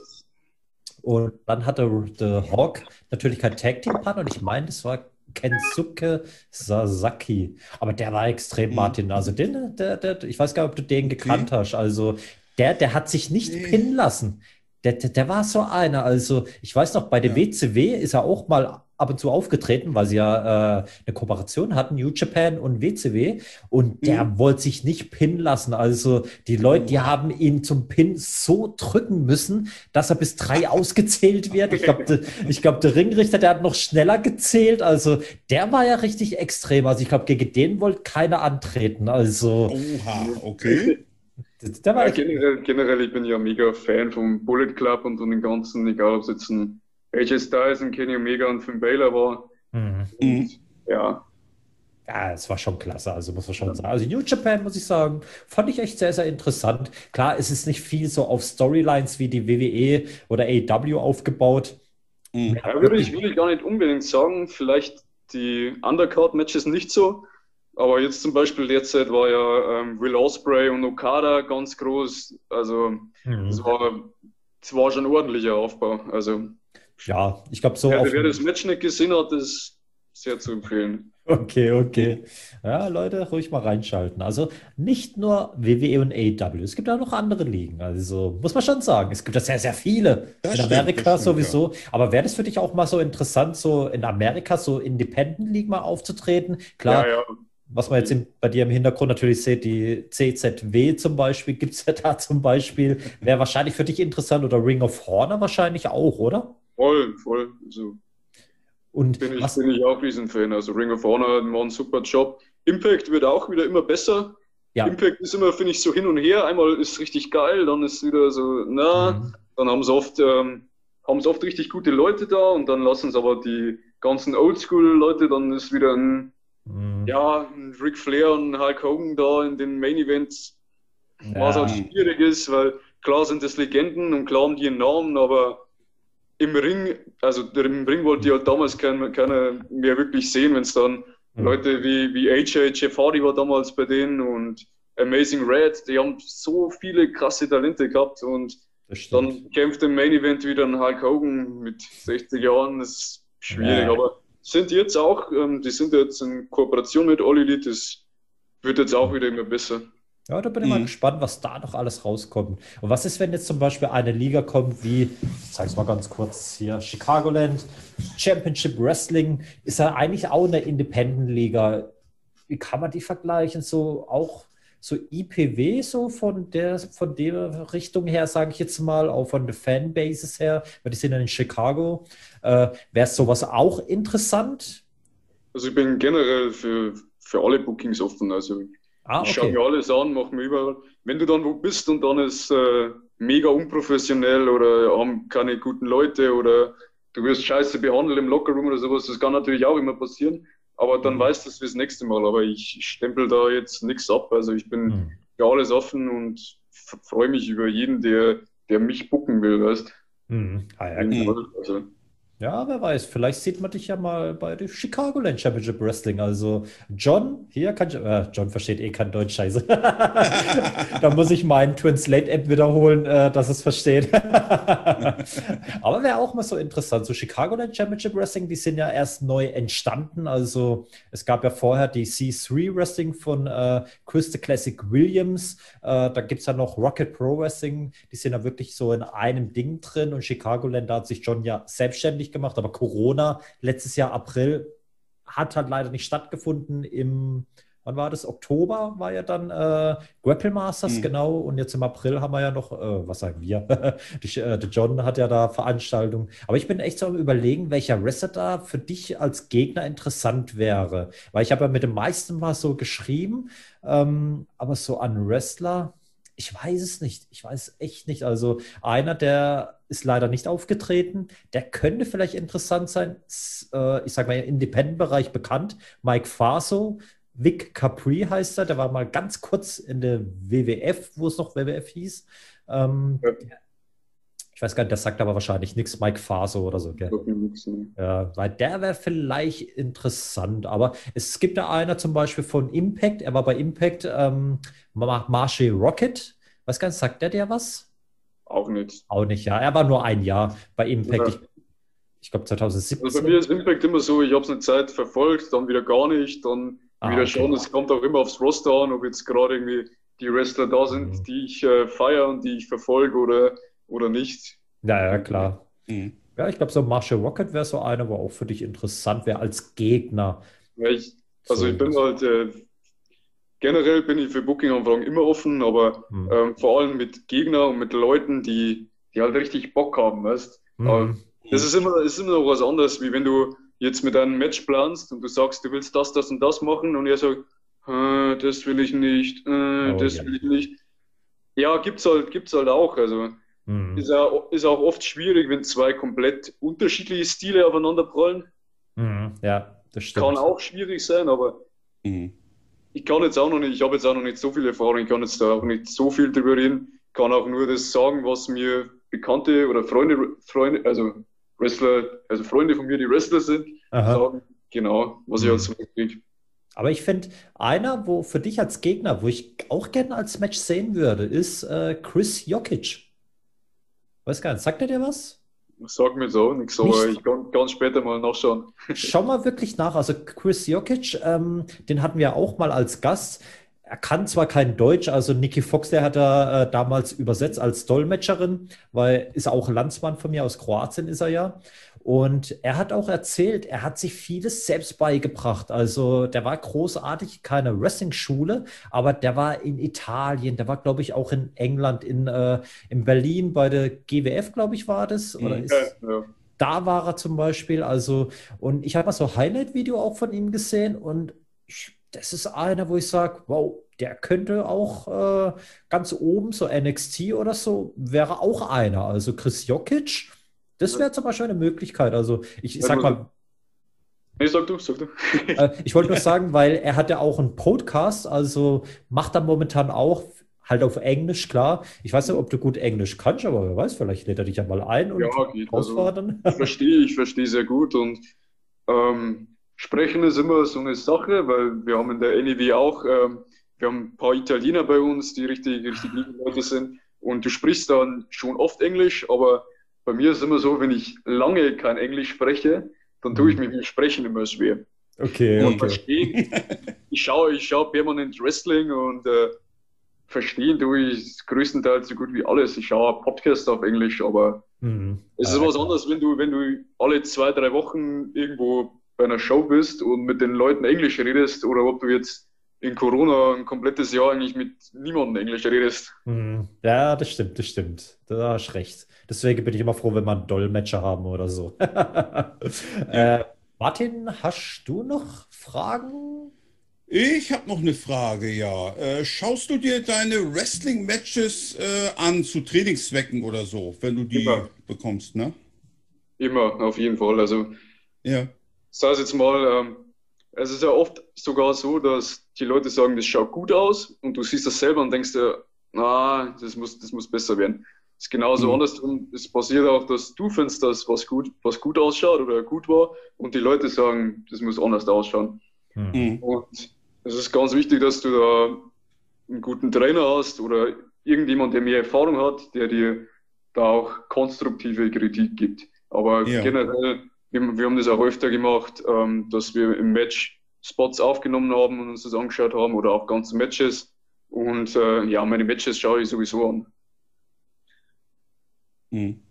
Und dann hatte der Hawk natürlich kein Tag Team Partner und ich meine, das war Kensuke Sasaki. Aber der war extrem, mhm. Martin. Also den, der, der, ich weiß gar nicht, ob du den gekannt okay. hast. Also der, der hat sich nicht nee. pinnen lassen. Der, der, der, war so einer. Also ich weiß noch, bei der ja. WCW ist er auch mal ab und zu aufgetreten, weil sie ja äh, eine Kooperation hatten, New Japan und WCW. Und der mhm. wollte sich nicht pinnen lassen. Also die Leute, die haben ihn zum Pin so drücken müssen, dass er bis drei ausgezählt wird. Ich glaube, de, ich glaub, der Ringrichter, der hat noch schneller gezählt. Also der war ja richtig extrem. Also ich glaube, gegen den wollte keiner antreten. Also. Oha, okay. Ja, generell, generell, ich bin ja mega Fan vom Bullet Club und von den ganzen, egal ob es jetzt ein AJ Styles und Kenny Omega und Finn Baylor war. Mhm. Und, ja. Ja, es war schon klasse, also muss man schon sagen. Also New Japan, muss ich sagen, fand ich echt sehr, sehr interessant. Klar, es ist nicht viel so auf Storylines wie die WWE oder AEW aufgebaut. Mhm. Ja, würde ich, will ich gar nicht unbedingt sagen. Vielleicht die Undercard-Matches nicht so. Aber jetzt zum Beispiel derzeit war ja ähm, Will Osprey und Okada ganz groß. Also mhm. es, war, es war schon ein ordentlicher Aufbau. Also ja, ich glaube so. Ja, wer das Match nicht gesehen hat, das sehr zu empfehlen. Okay, okay. Ja, Leute, ruhig mal reinschalten. Also nicht nur WWE und AEW, es gibt auch noch andere Ligen. Also muss man schon sagen, es gibt ja sehr, sehr viele. Das in stimmt, Amerika stimmt, sowieso. Ja. Aber wäre das für dich auch mal so interessant, so in Amerika so Independent League mal aufzutreten? Klar, ja, ja. was man jetzt in, bei dir im Hintergrund natürlich sieht, die CZW zum Beispiel, gibt es ja da zum Beispiel. Wäre wahrscheinlich für dich interessant oder Ring of Honor wahrscheinlich auch, oder? Voll, voll. Also und bin, ich, bin ich auch Riesenfan. Also Ring of Honor macht einen super Job. Impact wird auch wieder immer besser. Ja. Impact ist immer, finde ich, so hin und her. Einmal ist es richtig geil, dann ist es wieder so, na, mhm. dann haben sie oft, ähm, haben sie oft richtig gute Leute da und dann lassen sie aber die ganzen Oldschool-Leute, dann ist wieder ein, mhm. ja, ein Ric Flair und Hulk Hogan da in den Main Events, ja. was halt schwierig ist, weil klar sind das Legenden und klar haben die einen Namen, aber im Ring, also im Ring wollte ich halt damals keiner, keiner mehr wirklich sehen, wenn es dann mhm. Leute wie, wie AJ, Jeff Hardy war damals bei denen und Amazing Red, die haben so viele krasse Talente gehabt und dann kämpft im Main Event wieder ein Hulk Hogan mit 60 Jahren, das ist schwierig, ja. aber sind jetzt auch, ähm, die sind jetzt in Kooperation mit All Elite, das wird jetzt auch wieder immer besser. Ja, da bin ich mhm. mal gespannt, was da noch alles rauskommt. Und was ist, wenn jetzt zum Beispiel eine Liga kommt wie, ich zeige es mal ganz kurz hier, Chicagoland Championship Wrestling, ist ja eigentlich auch eine Independent-Liga. Wie kann man die vergleichen? So auch so IPW, so von der, von der Richtung her, sage ich jetzt mal, auch von der Fanbases her, weil die sind ja in Chicago. Äh, Wäre sowas auch interessant? Also ich bin generell für, für alle Bookings offen. Also Ah, okay. Ich schaue mir alles an, mache mir überall. Wenn du dann wo bist und dann ist äh, mega unprofessionell oder haben keine guten Leute oder du wirst scheiße behandelt im Lockerroom oder sowas, das kann natürlich auch immer passieren. Aber dann mhm. weißt du es fürs nächste Mal. Aber ich, stempel da jetzt nichts ab. Also ich bin mhm. für alles offen und freue mich über jeden, der, der mich bucken will, weißt mhm. ah, ja, also, ja, wer weiß, vielleicht sieht man dich ja mal bei der Chicago Land Championship Wrestling. Also John, hier kann ich, äh, John versteht eh kein Deutsch, scheiße. da muss ich meinen Translate-App wiederholen, äh, dass es versteht. Aber wäre auch mal so interessant. So Chicago Land Championship Wrestling, die sind ja erst neu entstanden. Also es gab ja vorher die C3 Wrestling von äh, Chris the Classic Williams. Äh, da gibt es ja noch Rocket Pro Wrestling. Die sind ja wirklich so in einem Ding drin. Und Chicago Land, da hat sich John ja selbstständig möglich gemacht, aber Corona letztes Jahr April hat halt leider nicht stattgefunden. Im, wann war das? Oktober war ja dann äh, Grapple Masters, mhm. genau. Und jetzt im April haben wir ja noch, äh, was sagen wir? die, äh, John hat ja da Veranstaltungen. Aber ich bin echt so am Überlegen, welcher Wrestler da für dich als Gegner interessant wäre. Weil ich habe ja mit dem meisten mal so geschrieben, ähm, aber so an Wrestler ich weiß es nicht. Ich weiß echt nicht. Also einer, der ist leider nicht aufgetreten. Der könnte vielleicht interessant sein. Äh, ich sage mal im Independent-Bereich bekannt. Mike Faso, Vic Capri heißt er. Der war mal ganz kurz in der WWF, wo es noch WWF hieß. Ähm, ja. Ich weiß gar nicht, der sagt aber wahrscheinlich nichts, Mike Faso oder so. Gell? Ja, weil der wäre vielleicht interessant. Aber es gibt da einer zum Beispiel von Impact. Er war bei Impact ähm, Marshall Rocket. Weiß gar nicht, sagt der dir was? Auch nicht. Auch nicht, ja. Er war nur ein Jahr bei Impact. Ja. Ich, ich glaube 2017. Also bei mir ist Impact immer so, ich habe es eine Zeit verfolgt, dann wieder gar nicht, dann ah, wieder okay. schauen. Es kommt auch immer aufs Roster an, ob jetzt gerade irgendwie die Wrestler da sind, mhm. die ich äh, feiere und die ich verfolge oder, oder nicht. Ja, ja, klar. Mhm. Ja, ich glaube, so Marshall Rocket wäre so einer, wo auch für dich interessant wäre als Gegner. Ja, ich, also so ich bin halt äh, generell bin ich für Booking-Anfragen immer offen, aber mhm. ähm, vor allem mit Gegnern und mit Leuten, die, die halt richtig Bock haben, weißt mhm. Das ist immer, ist immer noch was anderes, wie wenn du jetzt mit einem Match planst und du sagst, du willst das, das und das machen und er sagt, das will ich nicht, äh, oh, das ja. will ich nicht. Ja, gibt's halt, gibt's halt auch. Also mhm. ist, auch, ist auch oft schwierig, wenn zwei komplett unterschiedliche Stile aufeinander prallen. Mhm. Ja, das stimmt. Kann auch schwierig sein, aber mhm ich kann jetzt auch noch nicht, ich habe jetzt auch noch nicht so viel Erfahrung, ich kann jetzt da auch nicht so viel drüber reden, kann auch nur das sagen, was mir Bekannte oder Freunde, Freunde, also Wrestler, also Freunde von mir, die Wrestler sind, Aha. sagen, genau, was ich als mitkriege. Aber ich finde, einer, wo für dich als Gegner, wo ich auch gerne als Match sehen würde, ist äh, Chris Jokic. Weiß gar nicht, sagt er dir was? Sag mir so nichts, aber ich kann ganz später mal nachschauen. Schau mal wirklich nach. Also Chris Jokic, ähm, den hatten wir auch mal als Gast. Er kann zwar kein Deutsch, also Nikki Fox, der hat er äh, damals übersetzt als Dolmetscherin, weil ist auch Landsmann von mir aus Kroatien ist er ja. Und er hat auch erzählt, er hat sich vieles selbst beigebracht. Also der war großartig, keine Wrestling-Schule, aber der war in Italien, der war, glaube ich, auch in England, in, äh, in Berlin bei der GWF, glaube ich, war das. Oder mhm. ist, ja. Da war er zum Beispiel. Also, und ich habe mal so ein Highlight-Video auch von ihm gesehen und ich, das ist einer, wo ich sage, wow, der könnte auch äh, ganz oben, so NXT oder so, wäre auch einer. Also Chris Jokic das wäre zum Beispiel eine Möglichkeit. Also ich, sag mal. Nee, sag du, sag du. Äh, ich wollte nur sagen, weil er hat ja auch einen Podcast, also macht er momentan auch halt auf Englisch, klar. Ich weiß nicht, ob du gut Englisch kannst, aber wer weiß, vielleicht lädt er dich ja mal ein und ja, geht. Also, ich verstehe, ich verstehe sehr gut und ähm, Sprechen ist immer so eine Sache, weil wir haben in der NEW auch, ähm, wir haben ein paar Italiener bei uns, die richtig, richtig liebe Leute sind und du sprichst dann schon oft Englisch, aber bei mir ist es immer so, wenn ich lange kein Englisch spreche, dann tue ich mhm. mich mit Sprechen immer schwer. Okay. Und okay. verstehen, ich schaue, ich schaue permanent Wrestling und äh, verstehen tue ich größtenteils so gut wie alles. Ich schaue Podcasts auf Englisch, aber mhm. es ist ah, was anderes, wenn du, wenn du alle zwei, drei Wochen irgendwo bei einer Show bist und mit den Leuten Englisch redest oder ob du jetzt in Corona ein komplettes Jahr eigentlich mit niemandem Englisch redest. Mhm. Ja, das stimmt, das stimmt. Da hast recht. Deswegen bin ich immer froh, wenn wir einen Dolmetscher haben oder so. äh, Martin, hast du noch Fragen? Ich habe noch eine Frage, ja. Äh, schaust du dir deine Wrestling-Matches äh, an zu Trainingszwecken oder so, wenn du die Immer. bekommst, ne? Immer, auf jeden Fall. Also, ja. Sei es jetzt mal, ähm, es ist ja oft sogar so, dass die Leute sagen, das schaut gut aus und du siehst das selber und denkst dir, na, das muss, das muss besser werden. Das ist genauso mhm. andersrum. Es passiert auch, dass du findest, dass was gut, was gut ausschaut oder gut war und die Leute sagen, das muss anders ausschauen. Mhm. mhm. Und es ist ganz wichtig, dass du da einen guten Trainer hast oder irgendjemand, der mehr Erfahrung hat, der dir da auch konstruktive Kritik gibt. Aber ja. generell, wir, wir, haben das auch öfter gemacht, ähm, dass wir im Match Spots aufgenommen haben und uns das angeschaut haben oder auch ganze Matches. Und äh, ja, meine Matches schaue ich sowieso an. Mhm.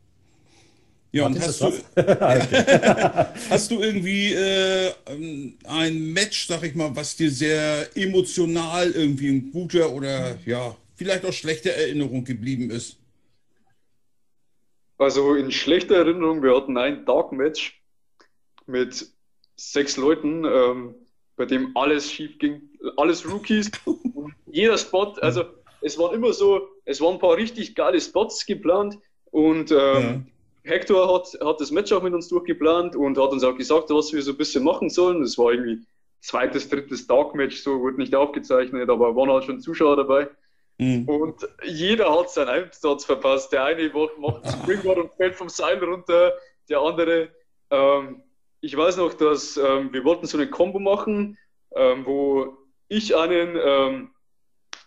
Ja, und hast du, hast du irgendwie äh, ein Match, sag ich mal, was dir sehr emotional irgendwie ein guter oder ja, vielleicht auch schlechte Erinnerung geblieben ist? Also in schlechter Erinnerung, wir hatten ein Dark Match mit sechs Leuten, ähm, bei dem alles schief ging, alles Rookies, jeder Spot, also es waren immer so, es waren ein paar richtig geile Spots geplant und ähm, ja. Hector hat, hat das Match auch mit uns durchgeplant und hat uns auch gesagt, was wir so ein bisschen machen sollen. Das war irgendwie zweites, drittes Dark-Match, so wurde nicht aufgezeichnet, aber waren halt schon Zuschauer dabei. Mhm. Und jeder hat seinen Einsatz verpasst. Der eine macht Springboard und fällt vom Seil runter, der andere. Ähm, ich weiß noch, dass ähm, wir wollten so eine Combo machen, ähm, wo ich einen ähm,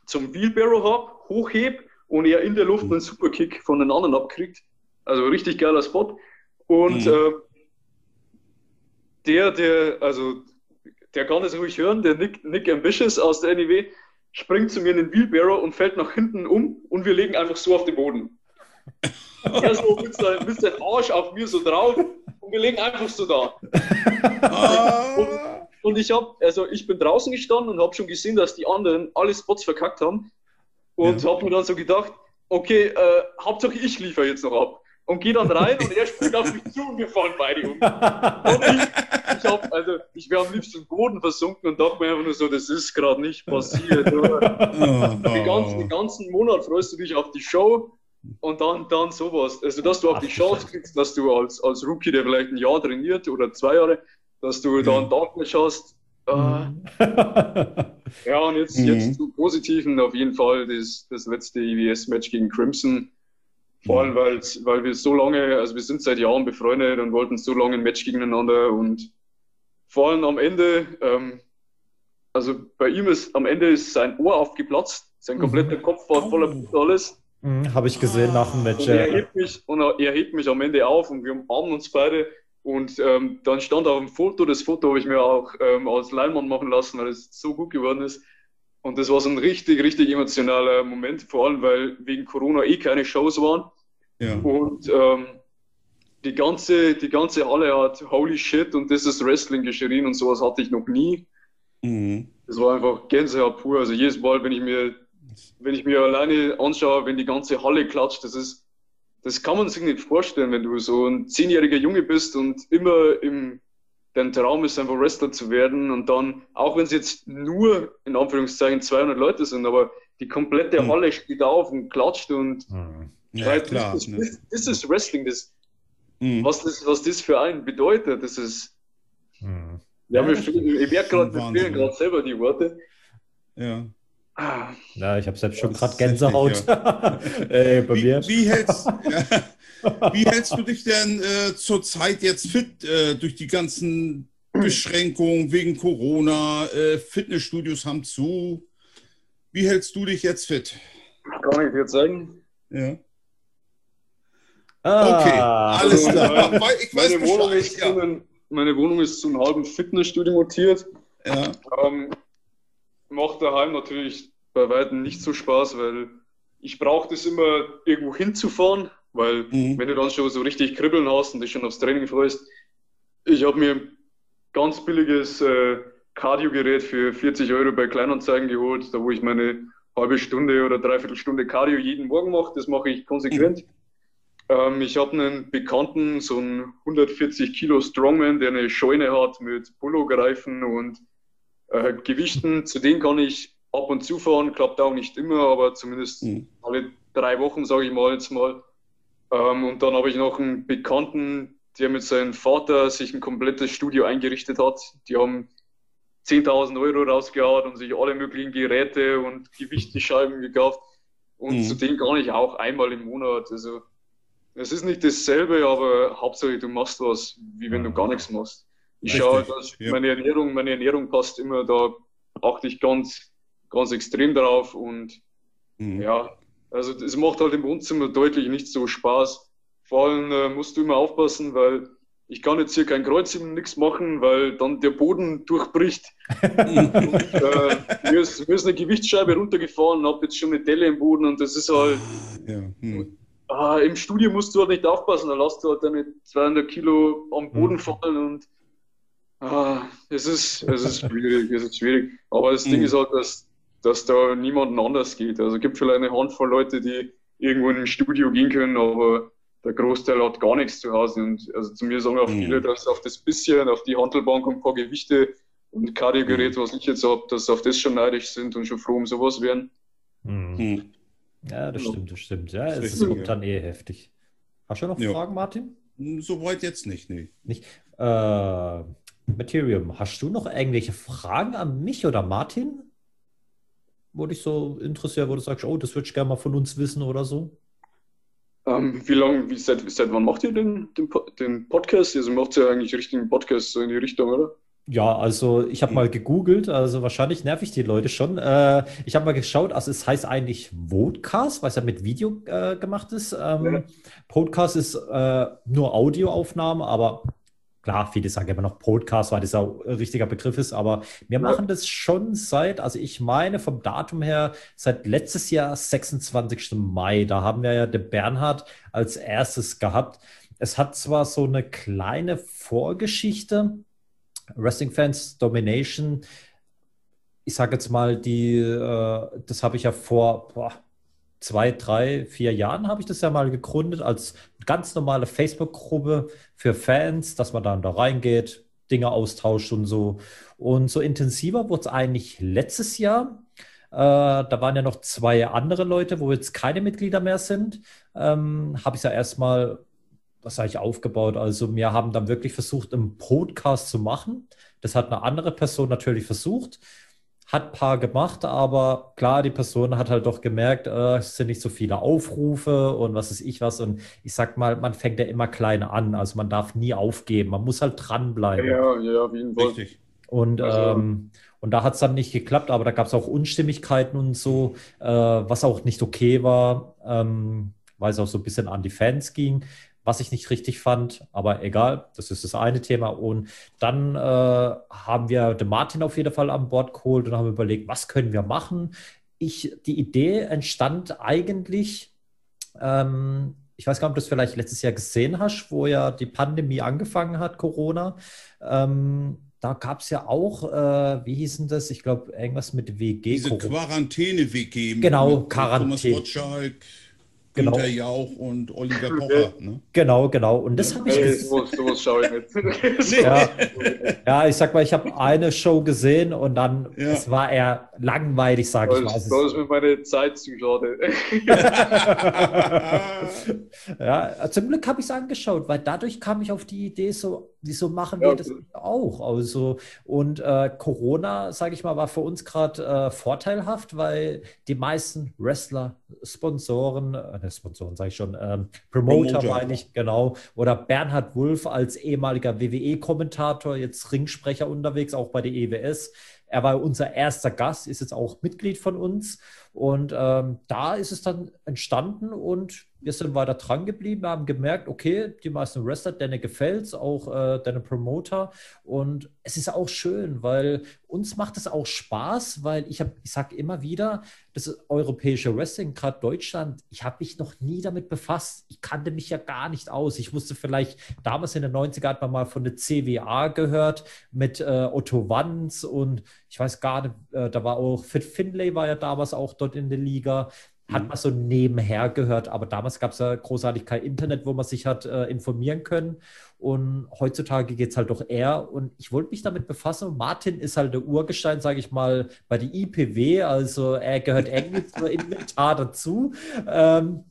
zum Wheelbarrow habe, hochhebe und er in der Luft einen Superkick von den anderen abkriegt. Also richtig geiler Spot. Und mhm. äh, der, der, also der kann es ruhig hören, der Nick, Nick Ambitious aus der NEW, springt zu mir in den Wheelbarrow und fällt nach hinten um und wir legen einfach so auf den Boden. er so mit, sein, mit seinem Arsch auf mir so drauf wir legen einfach so da. und, und ich habe, also ich bin draußen gestanden und habe schon gesehen, dass die anderen alle Spots verkackt haben. Und ja. habe mir dann so gedacht, okay, äh, Hauptsache ich liefere jetzt noch ab. Und gehe dann rein und er springt auf mich zu und wir fahren beide um. Und ich, ich, hab, also, ich wäre am liebsten im Boden versunken und dachte mir einfach nur so, das ist gerade nicht passiert. Oh, den, ganzen, den ganzen Monat freust du dich auf die Show und dann, dann sowas. Also, dass du auch die Chance kriegst, dass du als, als Rookie, der vielleicht ein Jahr trainiert oder zwei Jahre, dass du da ein Darkmatch hast, Mhm. ja, und jetzt, mhm. jetzt zum Positiven auf jeden Fall das, das letzte IWS-Match gegen Crimson. Vor allem, weil, weil wir so lange, also wir sind seit Jahren befreundet und wollten so lange ein Match gegeneinander und vor allem am Ende, ähm, also bei ihm ist am Ende ist sein Ohr aufgeplatzt, sein kompletter mhm. Kopf war voller Blut alles Mhm, Habe ich gesehen nach dem Match. Und er, hebt mich, und er hebt mich am Ende auf und wir umarmen uns beide. Und ähm, dann stand auf dem Foto, das Foto habe ich mir auch ähm, aus Leinwand machen lassen, weil es so gut geworden ist. Und das war so ein richtig, richtig emotionaler Moment, vor allem weil wegen Corona eh keine Shows waren. Ja. Und ähm, die, ganze, die ganze Halle hat Holy Shit und das ist Wrestling geschrien und sowas hatte ich noch nie. Mhm. Das war einfach Gänsehaut pur. Also jedes Mal, wenn ich mir, wenn ich mir alleine anschaue, wenn die ganze Halle klatscht, das ist, das kann man sich nicht vorstellen, wenn du so ein zehnjähriger Junge bist und immer im, dein Traum ist einfach Wrestler zu werden und dann, auch wenn es jetzt nur in Anführungszeichen 200 Leute sind, aber die komplette mhm. Halle steht auf und klatscht und mhm. ja, klar, das, ne? das, ist Wrestling, das, mhm. was, das, was das für einen bedeutet, das ist, mhm. Ja, wir, ich merke gerade, wir fehlen gerade selber die Worte. Ja. Ah. Ja, ich habe selbst schon gerade Gänsehaut. Ja. äh, bei wie, mir. Wie hältst, ja, wie hältst du dich denn äh, zurzeit jetzt fit äh, durch die ganzen Beschränkungen wegen Corona? Äh, Fitnessstudios haben zu. Wie hältst du dich jetzt fit? Kann ich dir sagen? Ja. Ah, okay, alles klar. Ich weiß meine Wohnung ist ja meine Wohnung ist zu einem halben Fitnessstudio montiert. Ja. Ähm, macht daheim natürlich bei weitem nicht so Spaß, weil ich brauche das immer irgendwo hinzufahren, weil mhm. wenn du dann schon so richtig kribbeln hast und dich schon aufs Training freust, ich habe mir ein ganz billiges äh, Cardio-Gerät für 40 Euro bei Kleinanzeigen geholt, da wo ich meine halbe Stunde oder dreiviertel Stunde Cardio jeden Morgen mache. Das mache ich konsequent. Mhm. Ähm, ich habe einen Bekannten, so einen 140 Kilo Strongman, der eine Scheune hat mit Pullo-Greifen und äh, Gewichten. Zu denen kann ich ab und zu fahren, klappt auch nicht immer, aber zumindest mhm. alle drei Wochen, sage ich mal jetzt mal. Ähm, und dann habe ich noch einen Bekannten, der mit seinem Vater sich ein komplettes Studio eingerichtet hat. Die haben 10.000 Euro rausgehauen und sich alle möglichen Geräte und Gewichtescheiben gekauft. Und mhm. zu denen kann ich auch einmal im Monat. Also es ist nicht dasselbe, aber Hauptsache du machst was, wie wenn du gar nichts machst. Ich Richtig, schaue, dass ja. meine Ernährung, meine Ernährung passt immer, da achte ich ganz, ganz extrem drauf und mhm. ja, also es macht halt im Wohnzimmer deutlich nicht so Spaß. Vor allem äh, musst du immer aufpassen, weil ich kann jetzt hier kein Kreuz im Nix machen, weil dann der Boden durchbricht. und, äh, mir, ist, mir ist eine Gewichtsscheibe runtergefahren, habe jetzt schon eine Delle im Boden und das ist halt. Ja. Hm ah, im Studio musst du halt nicht aufpassen, da lässt du halt deine 200 Kilo am Boden mhm. fallen und ah, es, ist, es ist schwierig, es ist schwierig. Aber das. Ding ist halt, dass, dass da niemanden anders geht. Also es gibt vielleicht eine Handvoll Leute, die irgendwo in ein Studio gehen können, aber der Großteil hat gar nichts zu Hause. Und also zu mir sagen auch mhm. viele, dass auf das bisschen, auf die Handelbank und ein paar Gewichte und Kardiogerät, mhm. was ich jetzt habe, dass auf das schon neidisch sind und schon froh um sowas wären. Mhm. mhm. Ja, das stimmt, das stimmt. Ja, es ist momentan eh heftig. Hast du noch ja. Fragen, Martin? Hm, soweit jetzt nicht, nee. Nicht. Äh, Materium, hast du noch irgendwelche Fragen an mich oder Martin? Wo dich so interessiert, wo du sagst, oh, das würde ich gerne mal von uns wissen oder so? Ähm, wie lange, wie, seit, seit wann macht ihr den, den, den Podcast? Also macht ihr ja eigentlich richtigen Podcast so in die Richtung, oder? Ja, also ich habe mal gegoogelt, also wahrscheinlich nerv ich die Leute schon. Äh, ich habe mal geschaut, also es heißt eigentlich Vodcast, weil es ja mit Video äh, gemacht ist. Ähm, ja. Podcast ist äh, nur Audioaufnahme, aber klar, viele sagen immer noch Podcast, weil das ein richtiger Begriff ist, aber wir machen das schon seit, also ich meine vom Datum her, seit letztes Jahr, 26. Mai, da haben wir ja den Bernhard als erstes gehabt. Es hat zwar so eine kleine Vorgeschichte, Wrestling-Fans, Domination, ich sage jetzt mal, die, äh, das habe ich ja vor boah, zwei, drei, vier Jahren habe ich das ja mal gegründet als ganz normale Facebook-Gruppe für Fans, dass man dann da reingeht, Dinge austauscht und so. Und so intensiver wurde es eigentlich letztes Jahr. Äh, da waren ja noch zwei andere Leute, wo jetzt keine Mitglieder mehr sind. Ähm, habe ich ja erstmal was sage ich, aufgebaut. Also wir haben dann wirklich versucht, einen Podcast zu machen. Das hat eine andere Person natürlich versucht, hat ein paar gemacht, aber klar, die Person hat halt doch gemerkt, äh, es sind nicht so viele Aufrufe und was ist ich was. Und ich sag mal, man fängt ja immer klein an, also man darf nie aufgeben, man muss halt dranbleiben. Ja, ja, auf jeden Fall. Richtig. Und, also, ähm, und da hat es dann nicht geklappt, aber da gab es auch Unstimmigkeiten und so, äh, was auch nicht okay war, ähm, weil es auch so ein bisschen an die Fans ging was ich nicht richtig fand, aber egal, das ist das eine Thema. Und dann äh, haben wir den Martin auf jeden Fall an Bord geholt und haben überlegt, was können wir machen. Ich, die Idee entstand eigentlich, ähm, ich weiß gar nicht, ob du das vielleicht letztes Jahr gesehen hast, wo ja die Pandemie angefangen hat, Corona. Ähm, da gab es ja auch, äh, wie hieß denn das? Ich glaube, irgendwas mit WG. Diese Quarantäne-WG. Genau, Quarantäne. Thomas Gottschalk. Genau. Günter Jauch und Oliver Pocher. Ne? Genau, genau. Und das habe ich hey, gesehen. Sowas schaue ich nicht. ja. ja, ich sag mal, ich habe eine Show gesehen und dann, ja. es war eher langweilig, sage ich mal. Das ist mir meine Zeit zu schade. ja, zum Glück habe ich es angeschaut, weil dadurch kam ich auf die Idee, so, wieso machen wir ja, das auch? Also, und äh, Corona, sage ich mal, war für uns gerade äh, vorteilhaft, weil die meisten Wrestler, Sponsoren, äh, ne, Sponsoren sage ich schon, ähm, Promoter, Promoter meine ich, genau. Oder Bernhard Wulff als ehemaliger WWE-Kommentator, jetzt Ringsprecher unterwegs, auch bei der EWS. Er war unser erster Gast, ist jetzt auch Mitglied von uns. Und ähm, da ist es dann entstanden und wir sind weiter dran geblieben, haben gemerkt, okay, die meisten Wrestler, denen gefällt es, auch äh, deine Promoter. Und es ist auch schön, weil uns macht es auch Spaß, weil ich habe, ich sage immer wieder, das europäische Wrestling, gerade Deutschland, ich habe mich noch nie damit befasst. Ich kannte mich ja gar nicht aus. Ich wusste vielleicht, damals in den 90er hat man mal von der CWA gehört mit äh, Otto Wanz und ich weiß gar nicht, äh, da war auch Fit Finlay war ja damals auch dort in der Liga. Hat mhm. man so nebenher gehört, aber damals gab es ja großartig kein Internet, wo man sich hat äh, informieren können. Und heutzutage geht es halt doch eher. Und ich wollte mich damit befassen. Martin ist halt der Urgestein, sage ich mal, bei der IPW. Also er gehört irgendwie zur Inventar dazu. Ähm,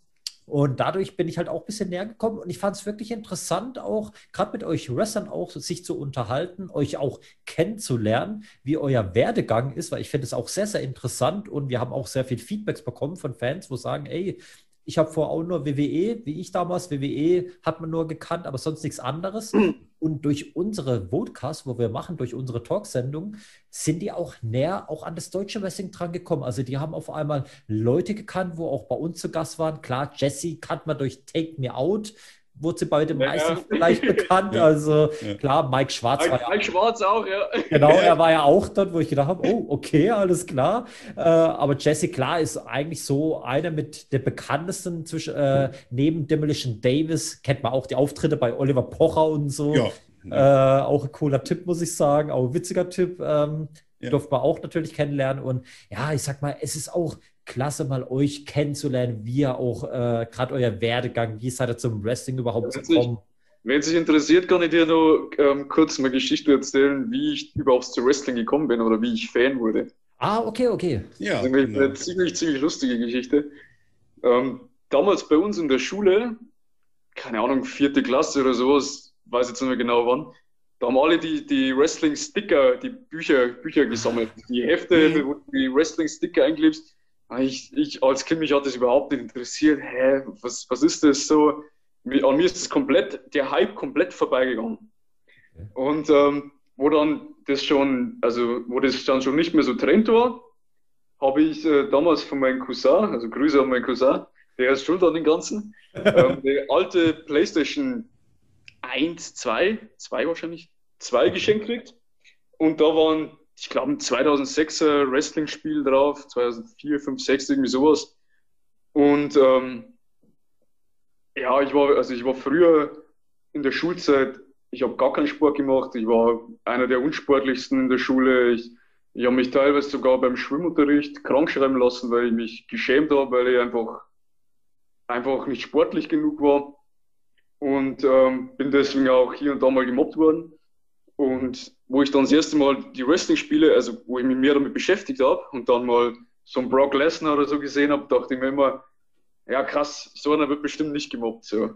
und dadurch bin ich halt auch ein bisschen näher gekommen. Und ich fand es wirklich interessant, auch gerade mit euch Wrestlern auch sich zu unterhalten, euch auch kennenzulernen, wie euer Werdegang ist, weil ich finde es auch sehr, sehr interessant. Und wir haben auch sehr viel Feedbacks bekommen von Fans, wo sagen, ey, ich habe vorher auch nur WWE, wie ich damals. WWE hat man nur gekannt, aber sonst nichts anderes. Und durch unsere Podcast, wo wir machen, durch unsere Talksendung, sind die auch näher auch an das deutsche Wrestling dran gekommen. Also die haben auf einmal Leute gekannt, wo auch bei uns zu Gast waren. Klar, Jesse kannte man durch Take Me Out wurde sie bei den meisten ja. vielleicht bekannt. Also ja. klar, Mike Schwarz Mike, war ja. Mike Schwarz auch, ja. Genau, er war ja auch dort, wo ich gedacht habe, oh, okay, alles klar. Äh, aber Jesse Klar ist eigentlich so einer mit der bekanntesten zwischen, äh, neben Demolition Davis, kennt man auch die Auftritte bei Oliver Pocher und so. Ja. Äh, auch ein cooler Tipp, muss ich sagen, auch ein witziger Tipp. Ähm, ja. durfte man auch natürlich kennenlernen. Und ja, ich sag mal, es ist auch klasse, mal euch kennenzulernen, wie ihr auch äh, gerade euer Werdegang, wie seid ihr zum Wrestling überhaupt wenn gekommen? wenn sich interessiert, kann ich dir nur ähm, kurz eine Geschichte erzählen, wie ich überhaupt zu Wrestling gekommen bin oder wie ich Fan wurde. Ah, okay, okay. Ja, das ist eine ziemlich, ziemlich lustige Geschichte. Ähm, damals bei uns in der Schule, keine Ahnung, vierte Klasse oder sowas, weiß jetzt nicht mehr genau wann, da haben alle die, die Wrestling-Sticker, die Bücher, Bücher gesammelt. Die Hefte, mhm. wo du die Wrestling-Sticker einklebst. Ich, ich als Kind, mich hat das überhaupt nicht interessiert. Hä, was, was ist das so? An mir ist das komplett, der Hype komplett vorbeigegangen. Und ähm, wo dann das schon, also wo das dann schon nicht mehr so Trend war, habe ich äh, damals von meinem Cousin, also Grüße an meinen Cousin, der ist schuld an den Ganzen, ähm, eine alte PlayStation eins, zwei, zwei wahrscheinlich, zwei geschenkt kriegt. Und da waren, ich glaube, ein 2006er Wrestling-Spiel drauf, 2004, 5, 6, irgendwie sowas. Und ähm, ja, ich war, also ich war früher in der Schulzeit, ich habe gar keinen Sport gemacht, ich war einer der unsportlichsten in der Schule. Ich, ich habe mich teilweise sogar beim Schwimmunterricht krank schreiben lassen, weil ich mich geschämt habe, weil ich einfach, einfach nicht sportlich genug war und ähm, bin deswegen auch hier und da mal gemobbt worden. Und wo ich dann das erste Mal die Wrestling-Spiele, also wo ich mich mehr damit beschäftigt habe und dann mal so einen Brock Lesnar oder so gesehen habe, dachte ich mir immer, ja krass, so einer wird bestimmt nicht gemobbt. So.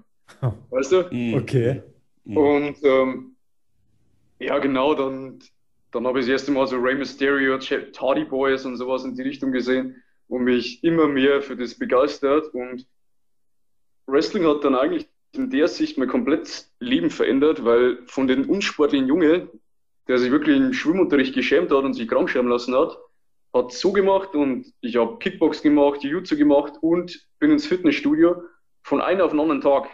Weißt du? Mhm. Okay. Mhm. Und ähm, ja, genau, dann, dann habe ich das erste Mal so Rey Mysterio, Tardy Boys und sowas in die Richtung gesehen und mich immer mehr für das begeistert. Und Wrestling hat dann eigentlich in der Sicht mein komplettes Leben verändert, weil von den unsportlichen Jungen, der sich wirklich im Schwimmunterricht geschämt hat und sich krank schreiben lassen hat, hat so gemacht und ich habe Kickbox gemacht, Jiu-Jitsu gemacht und bin ins Fitnessstudio von einem auf den anderen Tag.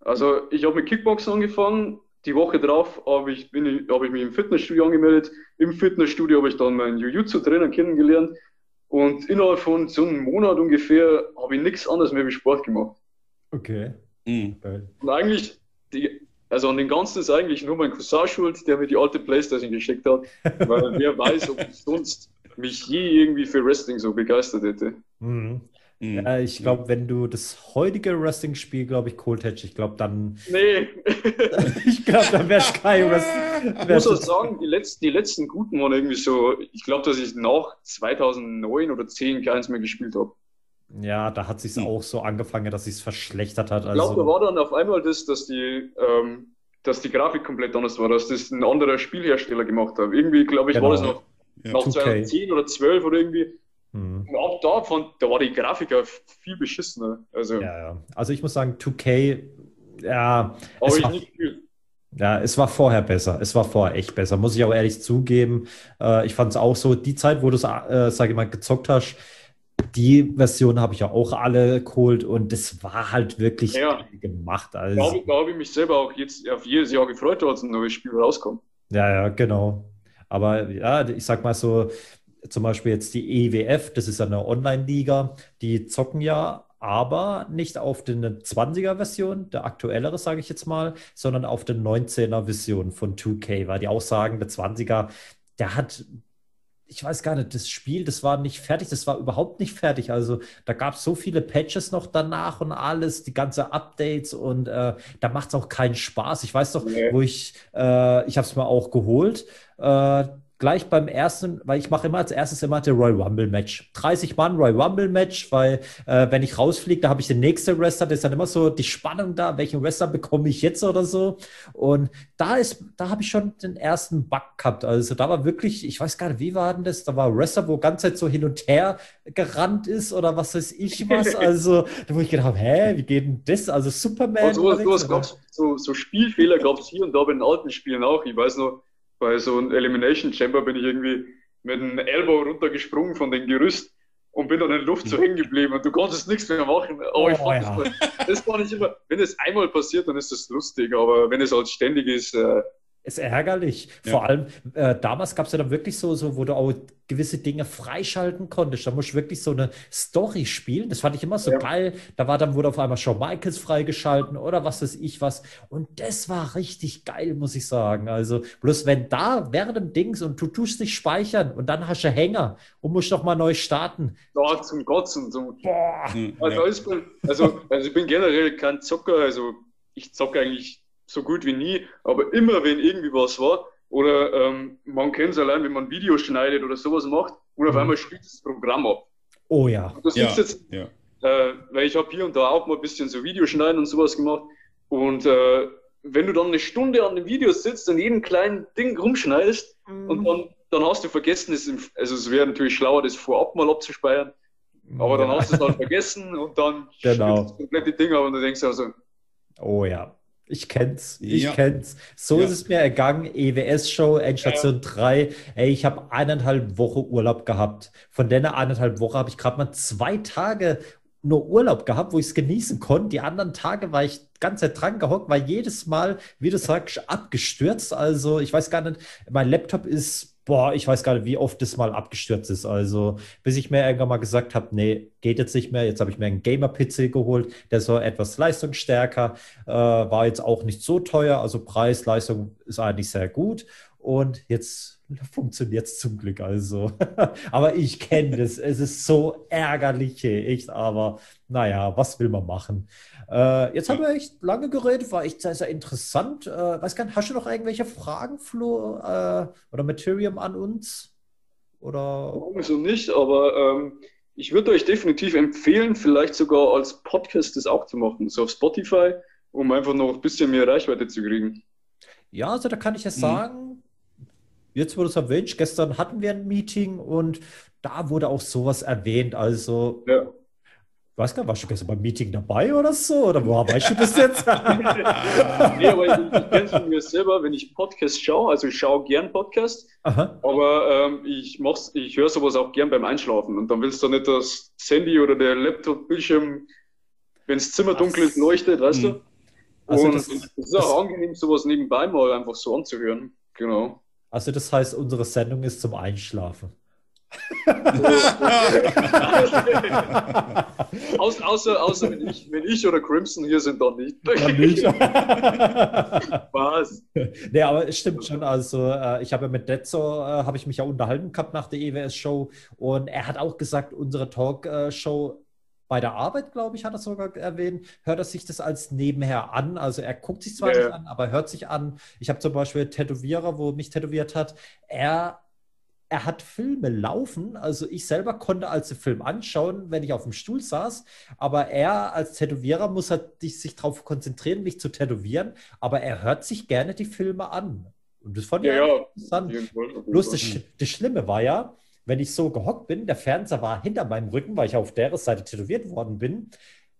Also ich habe mit Kickboxen angefangen, die Woche drauf habe ich, ich, hab ich mich im Fitnessstudio angemeldet. Im Fitnessstudio habe ich dann meinen Jiu-Jitsu-Trainer kennengelernt und innerhalb von so einem Monat ungefähr habe ich nichts anderes mehr wie Sport gemacht. Okay. Mhm. Und eigentlich, die, also an den Ganzen ist eigentlich nur mein Cousin schuld, der mir die alte Playstation geschickt hat, weil wer weiß, ob ich sonst mich je irgendwie für Wrestling so begeistert hätte. Mhm. Mhm. Ja, ich glaube, wenn du das heutige Wrestling-Spiel, glaube ich, geholt hättest, ich glaube, dann. Nee. ich glaube, dann wär's kein Wrestling. Ich muss auch sagen, die letzten, die letzten guten waren irgendwie so. Ich glaube, dass ich nach 2009 oder 10 keins mehr gespielt habe. Ja, da hat sich auch so angefangen, dass sich verschlechtert hat. Also... Ich glaube, da war dann auf einmal das, dass die, ähm, dass die Grafik komplett anders war, dass das ein anderer Spielhersteller gemacht hat. Irgendwie, glaube ich, genau. war das noch ja, nach 2010 oder 12 oder irgendwie. Mhm. Und ab da, von, da war die Grafik ja viel beschissener. Also, ja, ja. also ich muss sagen, 2K, ja. Aber ich war, nicht gefühlt. Ja, es war vorher besser. Es war vorher echt besser, muss ich auch ehrlich zugeben. Äh, ich fand es auch so, die Zeit, wo du es, äh, sage ich mal, gezockt hast, die Version habe ich ja auch alle geholt und das war halt wirklich ja. gemacht. Also. Da habe ich, mich selber auch jetzt auf jedes Jahr gefreut, als ein neues Spiel rauskommt. Ja, ja, genau. Aber ja, ich sag mal so, zum Beispiel jetzt die EWF, das ist eine Online-Liga, die zocken ja aber nicht auf der 20er-Version, der aktuellere, sage ich jetzt mal, sondern auf der 19er-Version von 2K, weil die auch sagen, der 20er, der hat ich weiß gar nicht, das Spiel, das war nicht fertig, das war überhaupt nicht fertig. Also da gab es so viele Patches noch danach und alles, die ganze Updates und äh, da macht es auch keinen Spaß. Ich weiß doch, nee. wo ich, äh, ich habe es mir auch geholt. Äh, gleich beim ersten, weil ich mache immer als erstes immer der Royal Rumble Match. 30 Mann Royal Rumble Match, weil äh, wenn ich rausfliege, da habe ich den nächsten Wrestler, das ist dann immer so die Spannung da, welchen Wrestler bekomme ich jetzt oder so. Und da ist, da habe ich schon den ersten Bug gehabt. Also da war wirklich, ich weiß gar nicht, wie war denn das? Da war Wrestler, wo ganze Zeit so hin und her gerannt ist oder was weiß ich was. Also da wo ich gedacht habe, hä, wie geht denn das? Also Superman. Also, sowas, sowas so, so Spielfehler gab es hier und da bei den alten Spielen auch. Ich weiß noch, bei so einem Elimination Chamber bin ich irgendwie mit einem Elbow runtergesprungen von dem Gerüst und bin dann in der Luft so hängen geblieben und du konntest nichts mehr machen. Aber oh, ich fand ja. das, das war nicht immer, wenn es einmal passiert, dann ist das lustig, aber wenn es halt ständig ist, äh, ist ärgerlich. Ja. Vor allem, äh, damals gab es ja dann wirklich so, so, wo du auch gewisse Dinge freischalten konntest. Da musst du wirklich so eine Story spielen. Das fand ich immer so ja. geil. Da war dann, wurde auf einmal Shawn Michaels freigeschalten oder was weiß ich was. Und das war richtig geil, muss ich sagen. Also, bloß wenn da während dem Dings und du tust dich speichern und dann hast du Hänger und musst doch mal neu starten. Ja, zum Kotzen. Zum, boah. Hm, also, ja. also, also, ich bin generell kein Zocker. Also, ich zocke eigentlich so gut wie nie, aber immer wenn irgendwie was war, oder ähm, man kennt es allein, wenn man Videos schneidet oder sowas macht, und auf mhm. einmal spielt das Programm ab. Oh ja. Und das ja. ist jetzt, ja. äh, weil ich habe hier und da auch mal ein bisschen so Videoschneiden und sowas gemacht. Und äh, wenn du dann eine Stunde an dem Video sitzt und jeden kleinen Ding rumschneidest mhm. und dann, dann hast du vergessen, es, also es wäre natürlich schlauer, das vorab mal abzuspeichern. Aber dann ja. hast du es halt vergessen und dann genau. das komplette Ding ab und du denkst also. Oh ja. Ich kenn's, ich ja. kenn's. So ja. ist es mir ergangen. EWS-Show, Endstation ja. 3. Ey, ich habe eineinhalb Wochen Urlaub gehabt. Von der eineinhalb Woche habe ich gerade mal zwei Tage nur Urlaub gehabt, wo ich es genießen konnte. Die anderen Tage war ich ganz dran gehockt, war jedes Mal, wie du sagst, abgestürzt. Also ich weiß gar nicht, mein Laptop ist boah, ich weiß gar nicht, wie oft das mal abgestürzt ist. Also, bis ich mir irgendwann mal gesagt habe, nee, geht jetzt nicht mehr. Jetzt habe ich mir einen Gamer-PC geholt, der so etwas leistungsstärker, äh, war jetzt auch nicht so teuer. Also Preis, Leistung ist eigentlich sehr gut. Und jetzt funktioniert es zum Glück also. aber ich kenne das. Es ist so ärgerlich, echt. Aber naja, was will man machen? Äh, jetzt haben wir echt lange geredet, war echt sehr, sehr interessant. Äh, weiß gar nicht, hast du noch irgendwelche Fragen, Flo, äh, oder Materium an uns? Oder? So nicht, aber ähm, ich würde euch definitiv empfehlen, vielleicht sogar als Podcast das auch zu machen, so auf Spotify, um einfach noch ein bisschen mehr Reichweite zu kriegen. Ja, also da kann ich ja mhm. Jetzt wurde es erwähnt, gestern hatten wir ein Meeting und da wurde auch sowas erwähnt. Also ja. weiß gar nicht, warst du gestern beim Meeting dabei oder so? Oder woher weißt du das jetzt? nee, aber ich, ich kenne es von mir selber, wenn ich Podcast schaue, also ich schaue gern Podcast, Aha. aber ähm, ich, ich höre sowas auch gern beim Einschlafen und dann willst du nicht das Handy oder der Laptop-Bildschirm, wenn das Zimmer dunkel ist, leuchtet, weißt du? Hm. Also und es ist auch angenehm, sowas nebenbei mal einfach so anzuhören. Genau. Also das heißt, unsere Sendung ist zum Einschlafen. Aus, außer außer wenn, ich, wenn ich oder Crimson hier sind, dann nicht. Dann nicht. Was? Nee, aber es stimmt schon. Also, äh, ich habe ja mit Detzo, äh, habe ich mich ja unterhalten gehabt nach der EWS-Show und er hat auch gesagt, unsere Talk-Show bei der Arbeit, glaube ich, hat er sogar erwähnt, hört er sich das als nebenher an. Also er guckt sich zwar yeah. nicht an, aber hört sich an. Ich habe zum Beispiel einen Tätowierer, wo mich tätowiert hat. Er er hat Filme laufen. Also ich selber konnte als den Film anschauen, wenn ich auf dem Stuhl saß. Aber er als Tätowierer muss halt sich darauf konzentrieren, mich zu tätowieren. Aber er hört sich gerne die Filme an. Und das fand ich ja, ja. interessant. Bloß das, das Schlimme war ja, wenn ich so gehockt bin, der Fernseher war hinter meinem Rücken, weil ich auf der Seite tätowiert worden bin.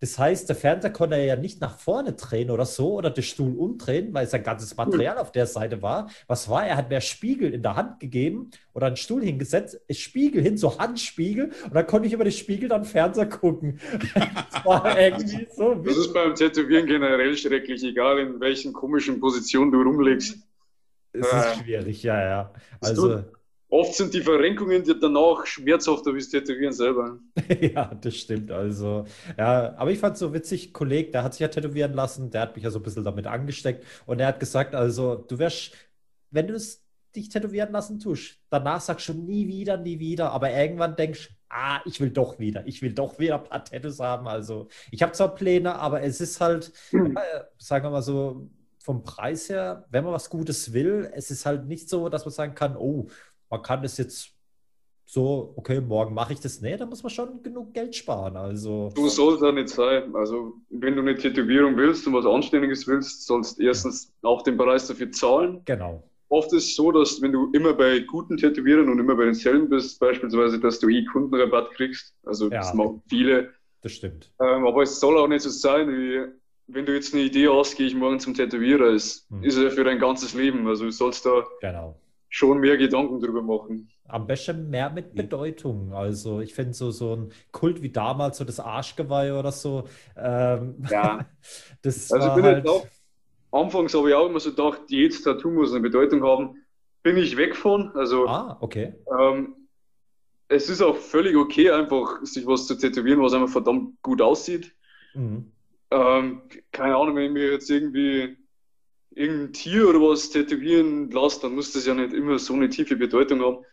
Das heißt, der Fernseher konnte ja nicht nach vorne drehen oder so oder den Stuhl umdrehen, weil sein ganzes Material auf der Seite war. Was war? Er hat mir Spiegel in der Hand gegeben oder einen Stuhl hingesetzt, Spiegel hin, so Handspiegel und dann konnte ich über den Spiegel dann Fernseher gucken. das war irgendwie so. Das ist beim Tätowieren generell schrecklich, egal in welchen komischen Positionen du rumlegst. Es ist schwierig, ja, ja. Also. Oft sind die Verrenkungen die danach schmerzhafter wie das Tätowieren selber. ja, das stimmt. Also, ja, aber ich fand es so witzig, Kollege, der hat sich ja tätowieren lassen, der hat mich ja so ein bisschen damit angesteckt und er hat gesagt, also, du wärst, wenn du es dich tätowieren lassen tust, danach sagst du nie wieder, nie wieder, aber irgendwann denkst ah, ich will doch wieder, ich will doch wieder ein paar Tattoos haben. Also, ich habe zwar Pläne, aber es ist halt, mhm. äh, sagen wir mal so, vom Preis her, wenn man was Gutes will, es ist halt nicht so, dass man sagen kann, oh, man kann das jetzt so, okay, morgen mache ich das. Nee, da muss man schon genug Geld sparen. Also. Du sollst ja nicht sein. Also, wenn du eine Tätowierung willst und was Anständiges willst, sollst du erstens auch den Preis dafür zahlen. Genau. Oft ist es so, dass wenn du immer bei guten Tätowierern und immer bei denselben bist, beispielsweise, dass du eh Kundenrabatt kriegst. Also, ja, das machen viele. Das stimmt. Ähm, aber es soll auch nicht so sein, wie wenn du jetzt eine Idee hast, gehe ich morgen zum Tätowierer. Es hm. ist ja für dein ganzes Leben. Also, du sollst da. Genau schon mehr Gedanken drüber machen. Am besten mehr mit Bedeutung. Also ich finde so, so ein Kult wie damals, so das Arschgeweih oder so. Ähm, ja. das also ich bin halt... auch, anfangs habe ich auch immer so gedacht, jedes Tattoo muss eine Bedeutung haben. Bin ich weg von. Also, ah, okay. Ähm, es ist auch völlig okay, einfach sich was zu tätowieren, was einfach verdammt gut aussieht. Mhm. Ähm, keine Ahnung, wenn ich mir jetzt irgendwie irgendein Tier oder was tätowieren lasse, dann muss das ja nicht immer so eine tiefe Bedeutung haben.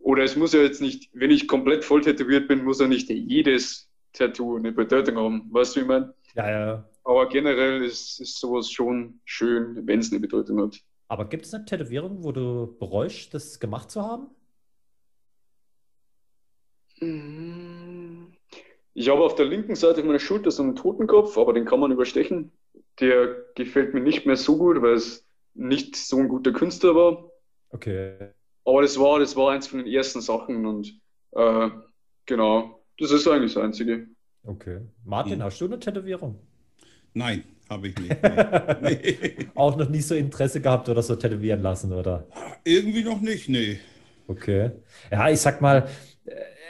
Oder es muss ja jetzt nicht, wenn ich komplett voll tätowiert bin, muss ja nicht jedes Tattoo eine Bedeutung haben. Weißt du, wie ich meine? Ja, ja. Aber generell ist, ist sowas schon schön, wenn es eine Bedeutung hat. Aber gibt es eine Tätowierung, wo du bereust, das gemacht zu haben? Ich habe auf der linken Seite meiner Schulter so einen Totenkopf, aber den kann man überstechen der gefällt mir nicht mehr so gut, weil es nicht so ein guter Künstler war. Okay. Aber das war, das war eins von den ersten Sachen und äh, genau, das ist eigentlich das Einzige. Okay. Martin, hm. hast du eine Tätowierung? Nein, habe ich nicht. Nee. Auch noch nie so Interesse gehabt oder so tätowieren lassen, oder? Irgendwie noch nicht, nee. Okay. Ja, ich sag mal,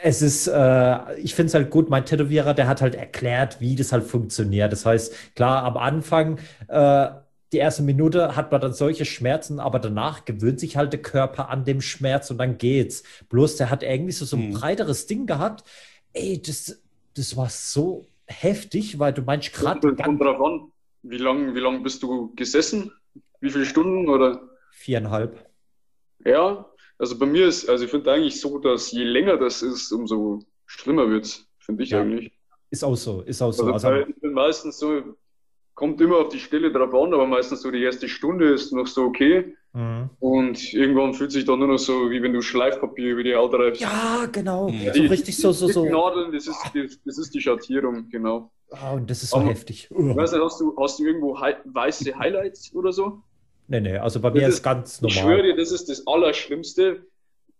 es ist, äh, ich finde es halt gut, mein Tätowierer, der hat halt erklärt, wie das halt funktioniert. Das heißt, klar, am Anfang, äh, die erste Minute hat man dann solche Schmerzen, aber danach gewöhnt sich halt der Körper an dem Schmerz und dann geht's. Bloß der hat irgendwie so, so ein hm. breiteres Ding gehabt. Ey, das, das war so heftig, weil du meinst gerade. Kommt drauf an, wie lange wie lang bist du gesessen? Wie viele Stunden oder? Viereinhalb. Ja, also bei mir ist, also ich finde eigentlich so, dass je länger das ist, umso schlimmer wird es, finde ich ja. eigentlich. Ist auch so, ist auch so. Also, also ich bin meistens so, kommt immer auf die Stelle drauf an, aber meistens so die erste Stunde ist noch so okay. Mhm. Und irgendwann fühlt sich dann nur noch so, wie wenn du Schleifpapier über die Haut reibst. Ja, genau. Ja. So richtig so, so, so. Nadeln, das ist, das, das ist die Schattierung, genau. Ah, und das ist so aber, heftig. Uh. Weißt du, hast du, hast du irgendwo weiße Highlights oder so? Nee, nee, also bei mir ist, ist, ganz normal. Ich schwöre dir, das ist das Allerschlimmste,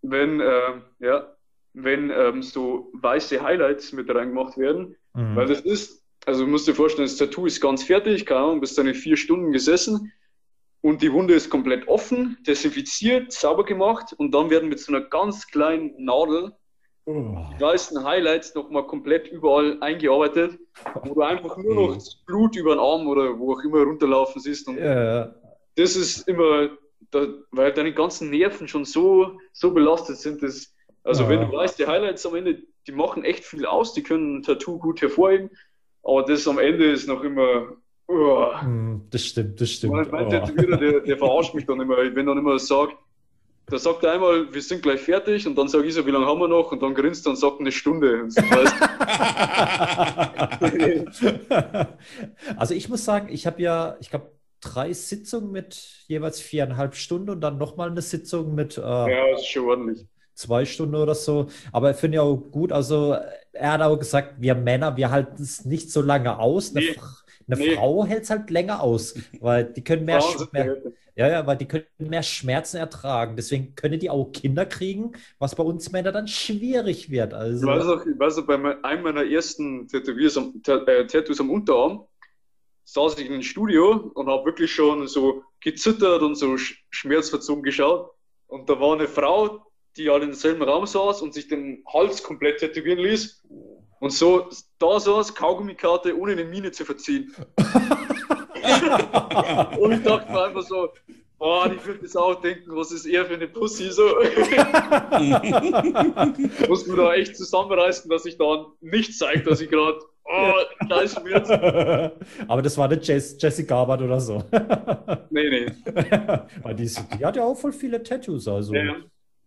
wenn, äh, ja, wenn ähm, so weiße Highlights mit reingemacht werden, mhm. weil das ist, also du musst dir vorstellen, das Tattoo ist ganz fertig, keine Ahnung, bist deine vier Stunden gesessen und die Wunde ist komplett offen, desinfiziert, sauber gemacht und dann werden mit so einer ganz kleinen Nadel oh. die weißen Highlights nochmal komplett überall eingearbeitet, wo du einfach nur noch das Blut über den Arm oder wo auch immer runterlaufen siehst und ja. Das ist immer, da, weil deine ganzen Nerven schon so, so belastet sind, dass also ja. wenn du weißt, die Highlights am Ende, die machen echt viel aus, die können ein Tattoo gut hervorheben, aber das am Ende ist noch immer. Oh. Das stimmt, das stimmt. Mein, mein oh. Tätowierer, der, der verarscht mich dann immer, wenn dann immer sagt, da sagt er einmal, wir sind gleich fertig und dann sage ich so, wie lange haben wir noch? Und dann grinst er und sagt eine Stunde. So, also ich muss sagen, ich habe ja, ich glaube, drei Sitzungen mit jeweils viereinhalb Stunden und dann nochmal eine Sitzung mit. Äh, ja, ist schon ordentlich zwei Stunden oder so. Aber ich finde ja auch gut, also er hat auch gesagt, wir Männer, wir halten es nicht so lange aus. Eine, nee. eine nee. Frau hält es halt länger aus, weil die können mehr, mehr ja, ja, weil die können mehr Schmerzen ertragen. Deswegen können die auch Kinder kriegen, was bei uns Männer dann schwierig wird. Also. Ich weiß auch, ich weiß auch bei einem meiner ersten Tattoos am, äh, Tattoos am Unterarm saß ich in einem Studio und habe wirklich schon so gezittert und so schmerzverzogen geschaut. Und da war eine Frau, die alle in demselben Raum saß und sich den Hals komplett tätowieren ließ. Und so da saß, Kaugummikarte ohne eine Miene zu verziehen. und ich dachte mir einfach so, boah, die wird das auch denken, was ist er für eine Pussy so. Muss man da echt zusammenreißen, dass ich da nicht zeige, dass ich gerade Oh, nice wird. Aber das war nicht Jess, Jessie Garbert oder so. nee, nee. Weil die, die, hat ja auch voll viele Tattoos. Also. Ja.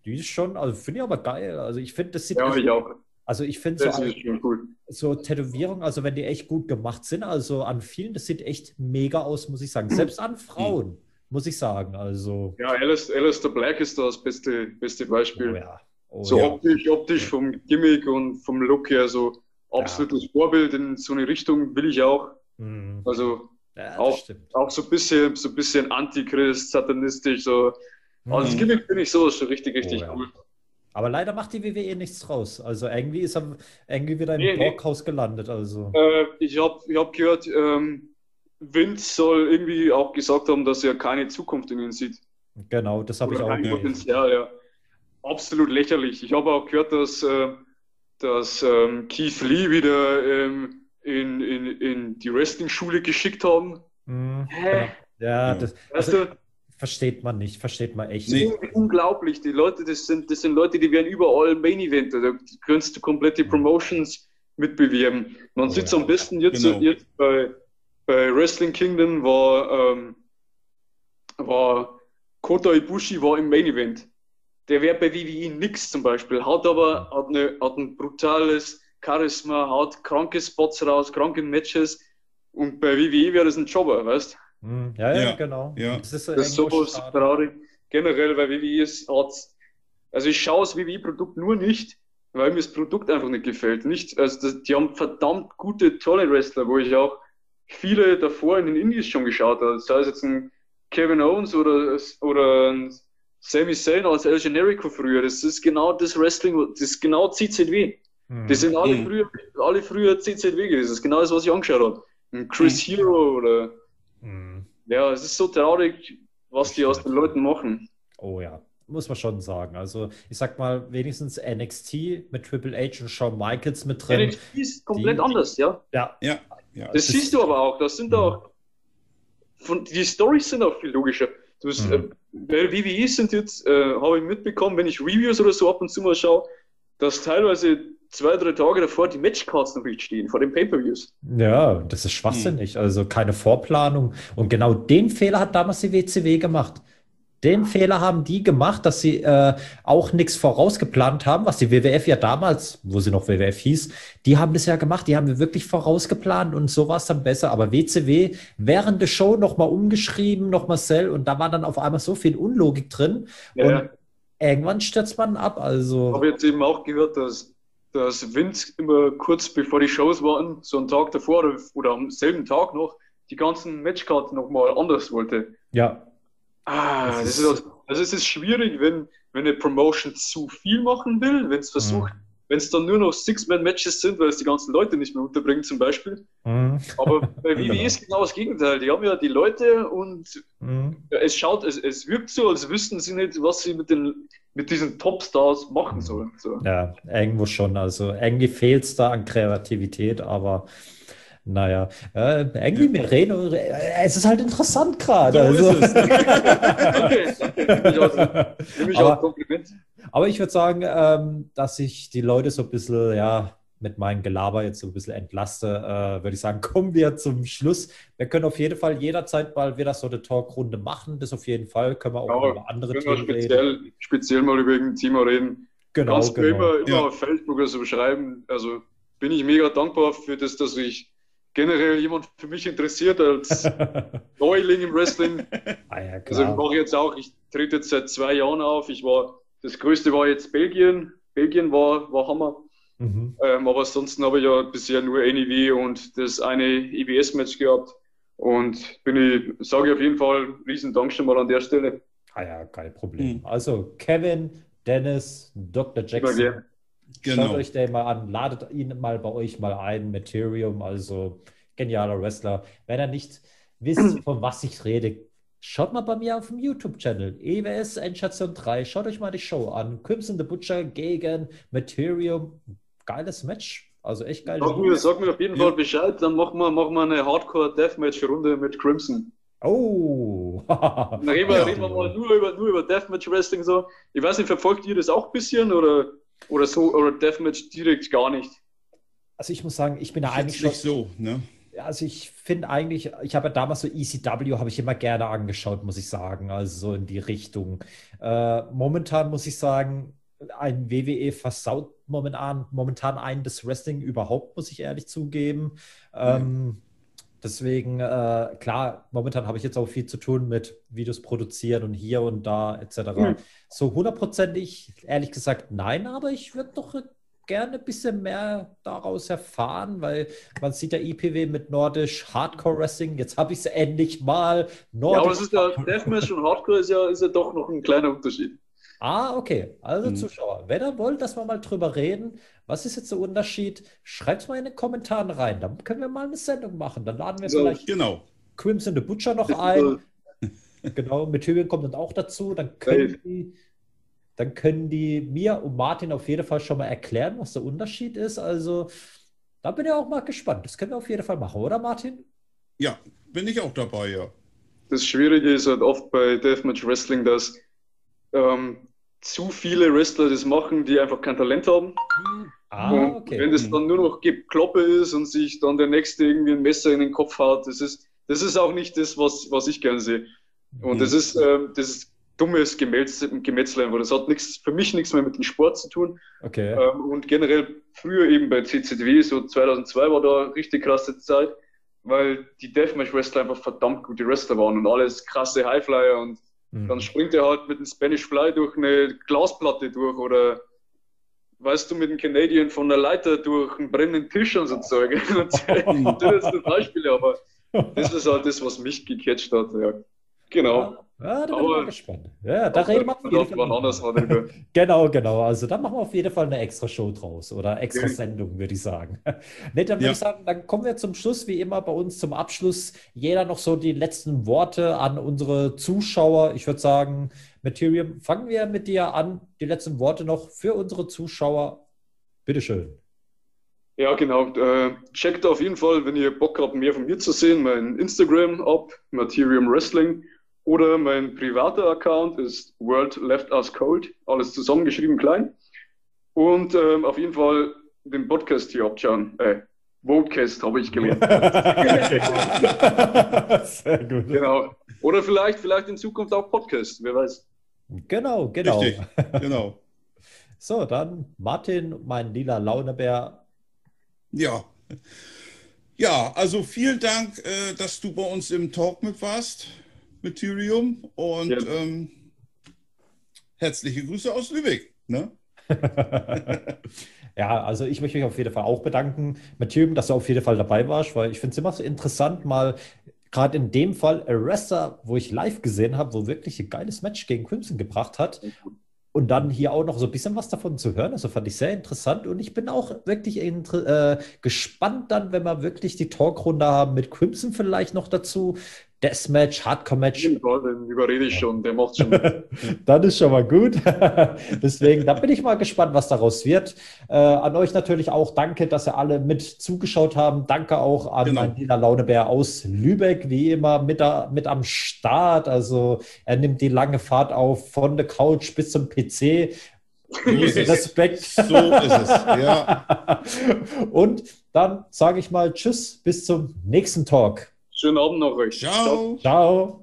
Die ist schon, also finde ich aber geil. Also ich finde, das sieht. Ja, ich auch. Also ich finde so, cool. so Tätowierungen, also wenn die echt gut gemacht sind, also an vielen, das sieht echt mega aus, muss ich sagen. Selbst an Frauen, muss ich sagen. Also. Ja, Alistair Black ist das beste, beste Beispiel. Oh, ja. Oh, so ja. optisch, optisch vom Gimmick und vom Look her, so absolutes ja. Vorbild in so eine Richtung will ich auch. Mhm. Also ja, auch, auch so ein bisschen, so ein bisschen Antichrist, satanistisch, so also das mhm. Gimmick finde ich so schon richtig, richtig oh, ja. cool. Aber leider macht die WWE nichts draus. Also irgendwie ist er irgendwie wieder im nee, Brockhaus nee. gelandet. Also. Äh, ich habe ich hab gehört, ähm, Vince soll irgendwie auch gesagt haben, dass er keine Zukunft in ihn sieht. Genau, das habe ich auch gehört. Potenzial, ja. Absolut lächerlich. Ich habe auch gehört, dass, äh, dass ähm, Keith Lee wieder ähm, in, in, in die Wrestling-Schule geschickt haben. Mhm, Hä? Ja, das, also, Versteht man nicht, versteht man echt nicht. Unglaublich, die Leute, das sind, das sind Leute, die werden überall Main Event, da kannst du komplette Promotions mitbewerben. Man oh, sieht ja. am besten jetzt, genau. jetzt bei, bei Wrestling Kingdom war, ähm, war Kota Ibushi war im Main Event. Der wäre bei WWE nix zum Beispiel, hat aber hat, eine, hat ein brutales Charisma, hat kranke Spots raus, kranke Matches und bei WWE wäre das ein Jobber, weißt du? Hm, ja, ja, ja, genau. Ja. Das ist, das ist sowas traurig. Generell, weil WWE ist, hat, also ich schaue das WWE-Produkt nur nicht, weil mir das Produkt einfach nicht gefällt. Nicht, also das, die haben verdammt gute, tolle Wrestler, wo ich auch viele davor in den Indies schon geschaut habe. Sei es jetzt ein Kevin Owens oder, oder ein Sami Zayn als El Generico früher. Das ist genau das Wrestling, das ist genau CZW. Mhm. Die sind alle mhm. früher, alle früher CZW gewesen. Das ist genau das, was ich angeschaut habe. Ein Chris mhm. Hero oder Mhm. Ja, es ist so traurig, was das die aus den Leuten machen. Oh ja, muss man schon sagen. Also ich sag mal, wenigstens NXT mit Triple H und Shawn Michaels mit drin. NXT ist komplett die, anders, ja. Ja. ja, ja. Das, das siehst du aber auch. Das sind mhm. auch, von, die Storys sind auch viel logischer. Du hast, mhm. äh, WWE sind jetzt, äh, habe ich mitbekommen, wenn ich Reviews oder so ab und zu mal schaue, dass teilweise zwei, drei Tage davor die Matchcards noch nicht stehen, vor den Pay-Per-Views. Ja, das ist schwachsinnig. Hm. Also keine Vorplanung. Und genau den Fehler hat damals die WCW gemacht. Den Fehler haben die gemacht, dass sie äh, auch nichts vorausgeplant haben, was die WWF ja damals, wo sie noch WWF hieß, die haben das ja gemacht, die haben wir wirklich vorausgeplant und so war es dann besser. Aber WCW während der Show nochmal umgeschrieben, nochmal Cell und da war dann auf einmal so viel Unlogik drin ja. und irgendwann stürzt man ab. Also. Ich habe jetzt eben auch gehört, dass dass Vince immer kurz bevor die Shows waren, so einen Tag davor oder, oder am selben Tag noch, die ganzen Matchkarten nochmal anders wollte. Ja. Ah, das, das ist, das Also es ist schwierig, wenn, wenn eine Promotion zu viel machen will, wenn es versucht, mhm. wenn es dann nur noch Six-Man-Matches sind, weil es die ganzen Leute nicht mehr unterbringen zum Beispiel. Mhm. Aber bei WWE genau. ist genau das Gegenteil. Die haben ja die Leute und mhm. es schaut, es, es wirkt so, als wüssten sie nicht, was sie mit den mit diesen Topstars machen mhm. sollen. So. Ja, irgendwo schon. Also irgendwie fehlt es da an Kreativität, aber naja, äh, irgendwie mit Reno, äh, es ist halt interessant gerade. So also. okay, aber, aber ich würde sagen, ähm, dass ich die Leute so ein bisschen, ja, mit meinem Gelaber jetzt so ein bisschen entlaste, äh, würde ich sagen, kommen wir zum Schluss. Wir können auf jeden Fall jederzeit mal wieder so eine Talkrunde machen. Das auf jeden Fall. Können wir auch ja, über andere Themen speziell, reden. Speziell mal über irgendein Thema reden. Genau, Kannst genau. immer, immer ja. auf Facebook oder so schreiben. Also bin ich mega dankbar für das, dass ich generell jemand für mich interessiert als Neuling im Wrestling. Ah ja, also ich mache jetzt auch, ich trete jetzt seit zwei Jahren auf. Ich war, das größte war jetzt Belgien. Belgien war, war Hammer. Mhm. Ähm, aber ansonsten habe ich ja bisher nur NEW und das eine EBS-Match gehabt. Und bin ich, sage ich auf jeden Fall, riesen Dank schon mal an der Stelle. Ah ja, kein Problem. Mhm. Also Kevin, Dennis, Dr. Jackson. Genau. Schaut euch den mal an, ladet ihn mal bei euch mal ein. Materium, also genialer Wrestler. Wenn ihr nicht wisst, von was ich rede, schaut mal bei mir auf dem YouTube-Channel. EWS Endstation 3. Schaut euch mal die Show an. Crimson the Butcher gegen Materium. Geiles Match. Also echt geil. Sag mir, sag mir auf jeden Fall Bescheid, dann machen wir, machen wir eine Hardcore-Deathmatch-Runde mit Crimson. Oh! dann reden wir, reden wir mal nur über, nur über Deathmatch-Wrestling so. Ich weiß nicht, verfolgt ihr das auch ein bisschen oder? Oder so, oder Deathmatch direkt gar nicht. Also ich muss sagen, ich bin da eigentlich schon. Nicht so, ne? Also ich finde eigentlich, ich habe ja damals so ECW, habe ich immer gerne angeschaut, muss ich sagen. Also so in die Richtung. Äh, momentan muss ich sagen, ein WWE versaut momentan, momentan ein das Wrestling überhaupt, muss ich ehrlich zugeben. Ähm, Deswegen, äh, klar, momentan habe ich jetzt auch viel zu tun mit Videos produzieren und hier und da etc. Mhm. So hundertprozentig, ehrlich gesagt, nein, aber ich würde doch gerne ein bisschen mehr daraus erfahren, weil man sieht ja IPW mit Nordisch Hardcore Wrestling. Jetzt habe ich es endlich mal. Nordisch ja, aber es ist ja Deathmatch und Hardcore ist ja, ist ja doch noch ein kleiner Unterschied. Ah, okay. Also mhm. Zuschauer, wenn ihr wollt, dass wir mal drüber reden, was ist jetzt der Unterschied? Schreibt es mal in den Kommentaren rein. Dann können wir mal eine Sendung machen. Dann laden wir so, vielleicht genau. Crimson the Butcher noch ein. genau, Meteorien kommt dann auch dazu. Dann können, die, dann können die mir und Martin auf jeden Fall schon mal erklären, was der Unterschied ist. Also, da bin ich auch mal gespannt. Das können wir auf jeden Fall machen, oder Martin? Ja, bin ich auch dabei, ja. Das Schwierige ist halt oft bei Deathmatch Wrestling, dass ähm, zu viele Wrestler das machen, die einfach kein Talent haben. Ah, okay. wenn das dann nur noch Kloppe ist und sich dann der Nächste irgendwie ein Messer in den Kopf haut, das ist, das ist auch nicht das, was, was ich gerne sehe. Und mhm. das ist, ähm, das ist dummes Gemetzel, einfach. Das hat nichts, für mich nichts mehr mit dem Sport zu tun. Okay. Ähm, und generell früher eben bei CCW, so 2002 war da richtig krasse Zeit, weil die Deathmatch-Wrestler einfach verdammt gute Wrestler waren und alles krasse Highflyer und Mhm. Dann springt er halt mit dem Spanish Fly durch eine Glasplatte durch oder weißt du, mit dem Canadian von der Leiter durch einen brennenden Tisch und so Zeug. das ist ein Beispiel, aber das ist halt das, was mich gecatcht hat. Ja. Genau. Ja, da bin ich mal gespannt. Ja, da reden wir auf jeden Fall. Anders genau, genau. Also da machen wir auf jeden Fall eine extra Show draus oder extra Sendung, würde ich sagen. ne, dann würde ja. ich sagen, dann kommen wir zum Schluss, wie immer bei uns zum Abschluss. Jeder noch so die letzten Worte an unsere Zuschauer. Ich würde sagen, Materium, fangen wir mit dir an. Die letzten Worte noch für unsere Zuschauer. Bitteschön. Ja, genau. Äh, checkt auf jeden Fall, wenn ihr Bock habt, mehr von mir zu sehen, mein Instagram ab, Materium Wrestling. Oder mein privater Account ist World Left Us Cold, alles zusammengeschrieben klein. Und ähm, auf jeden Fall den Podcast hier abschauen. Äh, Votecast habe ich gelernt. Sehr gut. Genau. Oder vielleicht, vielleicht in Zukunft auch Podcast, wer weiß. Genau, genau. Richtig, genau. so, dann Martin, mein lila Launebär. Ja. Ja, also vielen Dank, äh, dass du bei uns im Talk mit warst. Materium und ja. ähm, herzliche Grüße aus Lübeck. Ne? ja, also ich möchte mich auf jeden Fall auch bedanken, Materium, dass du auf jeden Fall dabei warst, weil ich finde es immer so interessant, mal gerade in dem Fall ein Wrestler, wo ich live gesehen habe, wo wirklich ein geiles Match gegen Crimson gebracht hat. Und dann hier auch noch so ein bisschen was davon zu hören. Also fand ich sehr interessant. Und ich bin auch wirklich äh, gespannt dann, wenn wir wirklich die Talkrunde haben mit Crimson vielleicht noch dazu. Deathmatch, Hardcore-Match. Den überrede ich schon, der macht schon. Dann ist schon mal gut. Deswegen, da bin ich mal gespannt, was daraus wird. Äh, an euch natürlich auch danke, dass ihr alle mit zugeschaut haben. Danke auch an genau. Dina Launebär aus Lübeck, wie immer mit, da, mit am Start. Also er nimmt die lange Fahrt auf von der Couch bis zum PC. Respekt. So ist es, ja. Und dann sage ich mal Tschüss, bis zum nächsten Talk. Schönen Abend noch euch. Ciao. Ciao.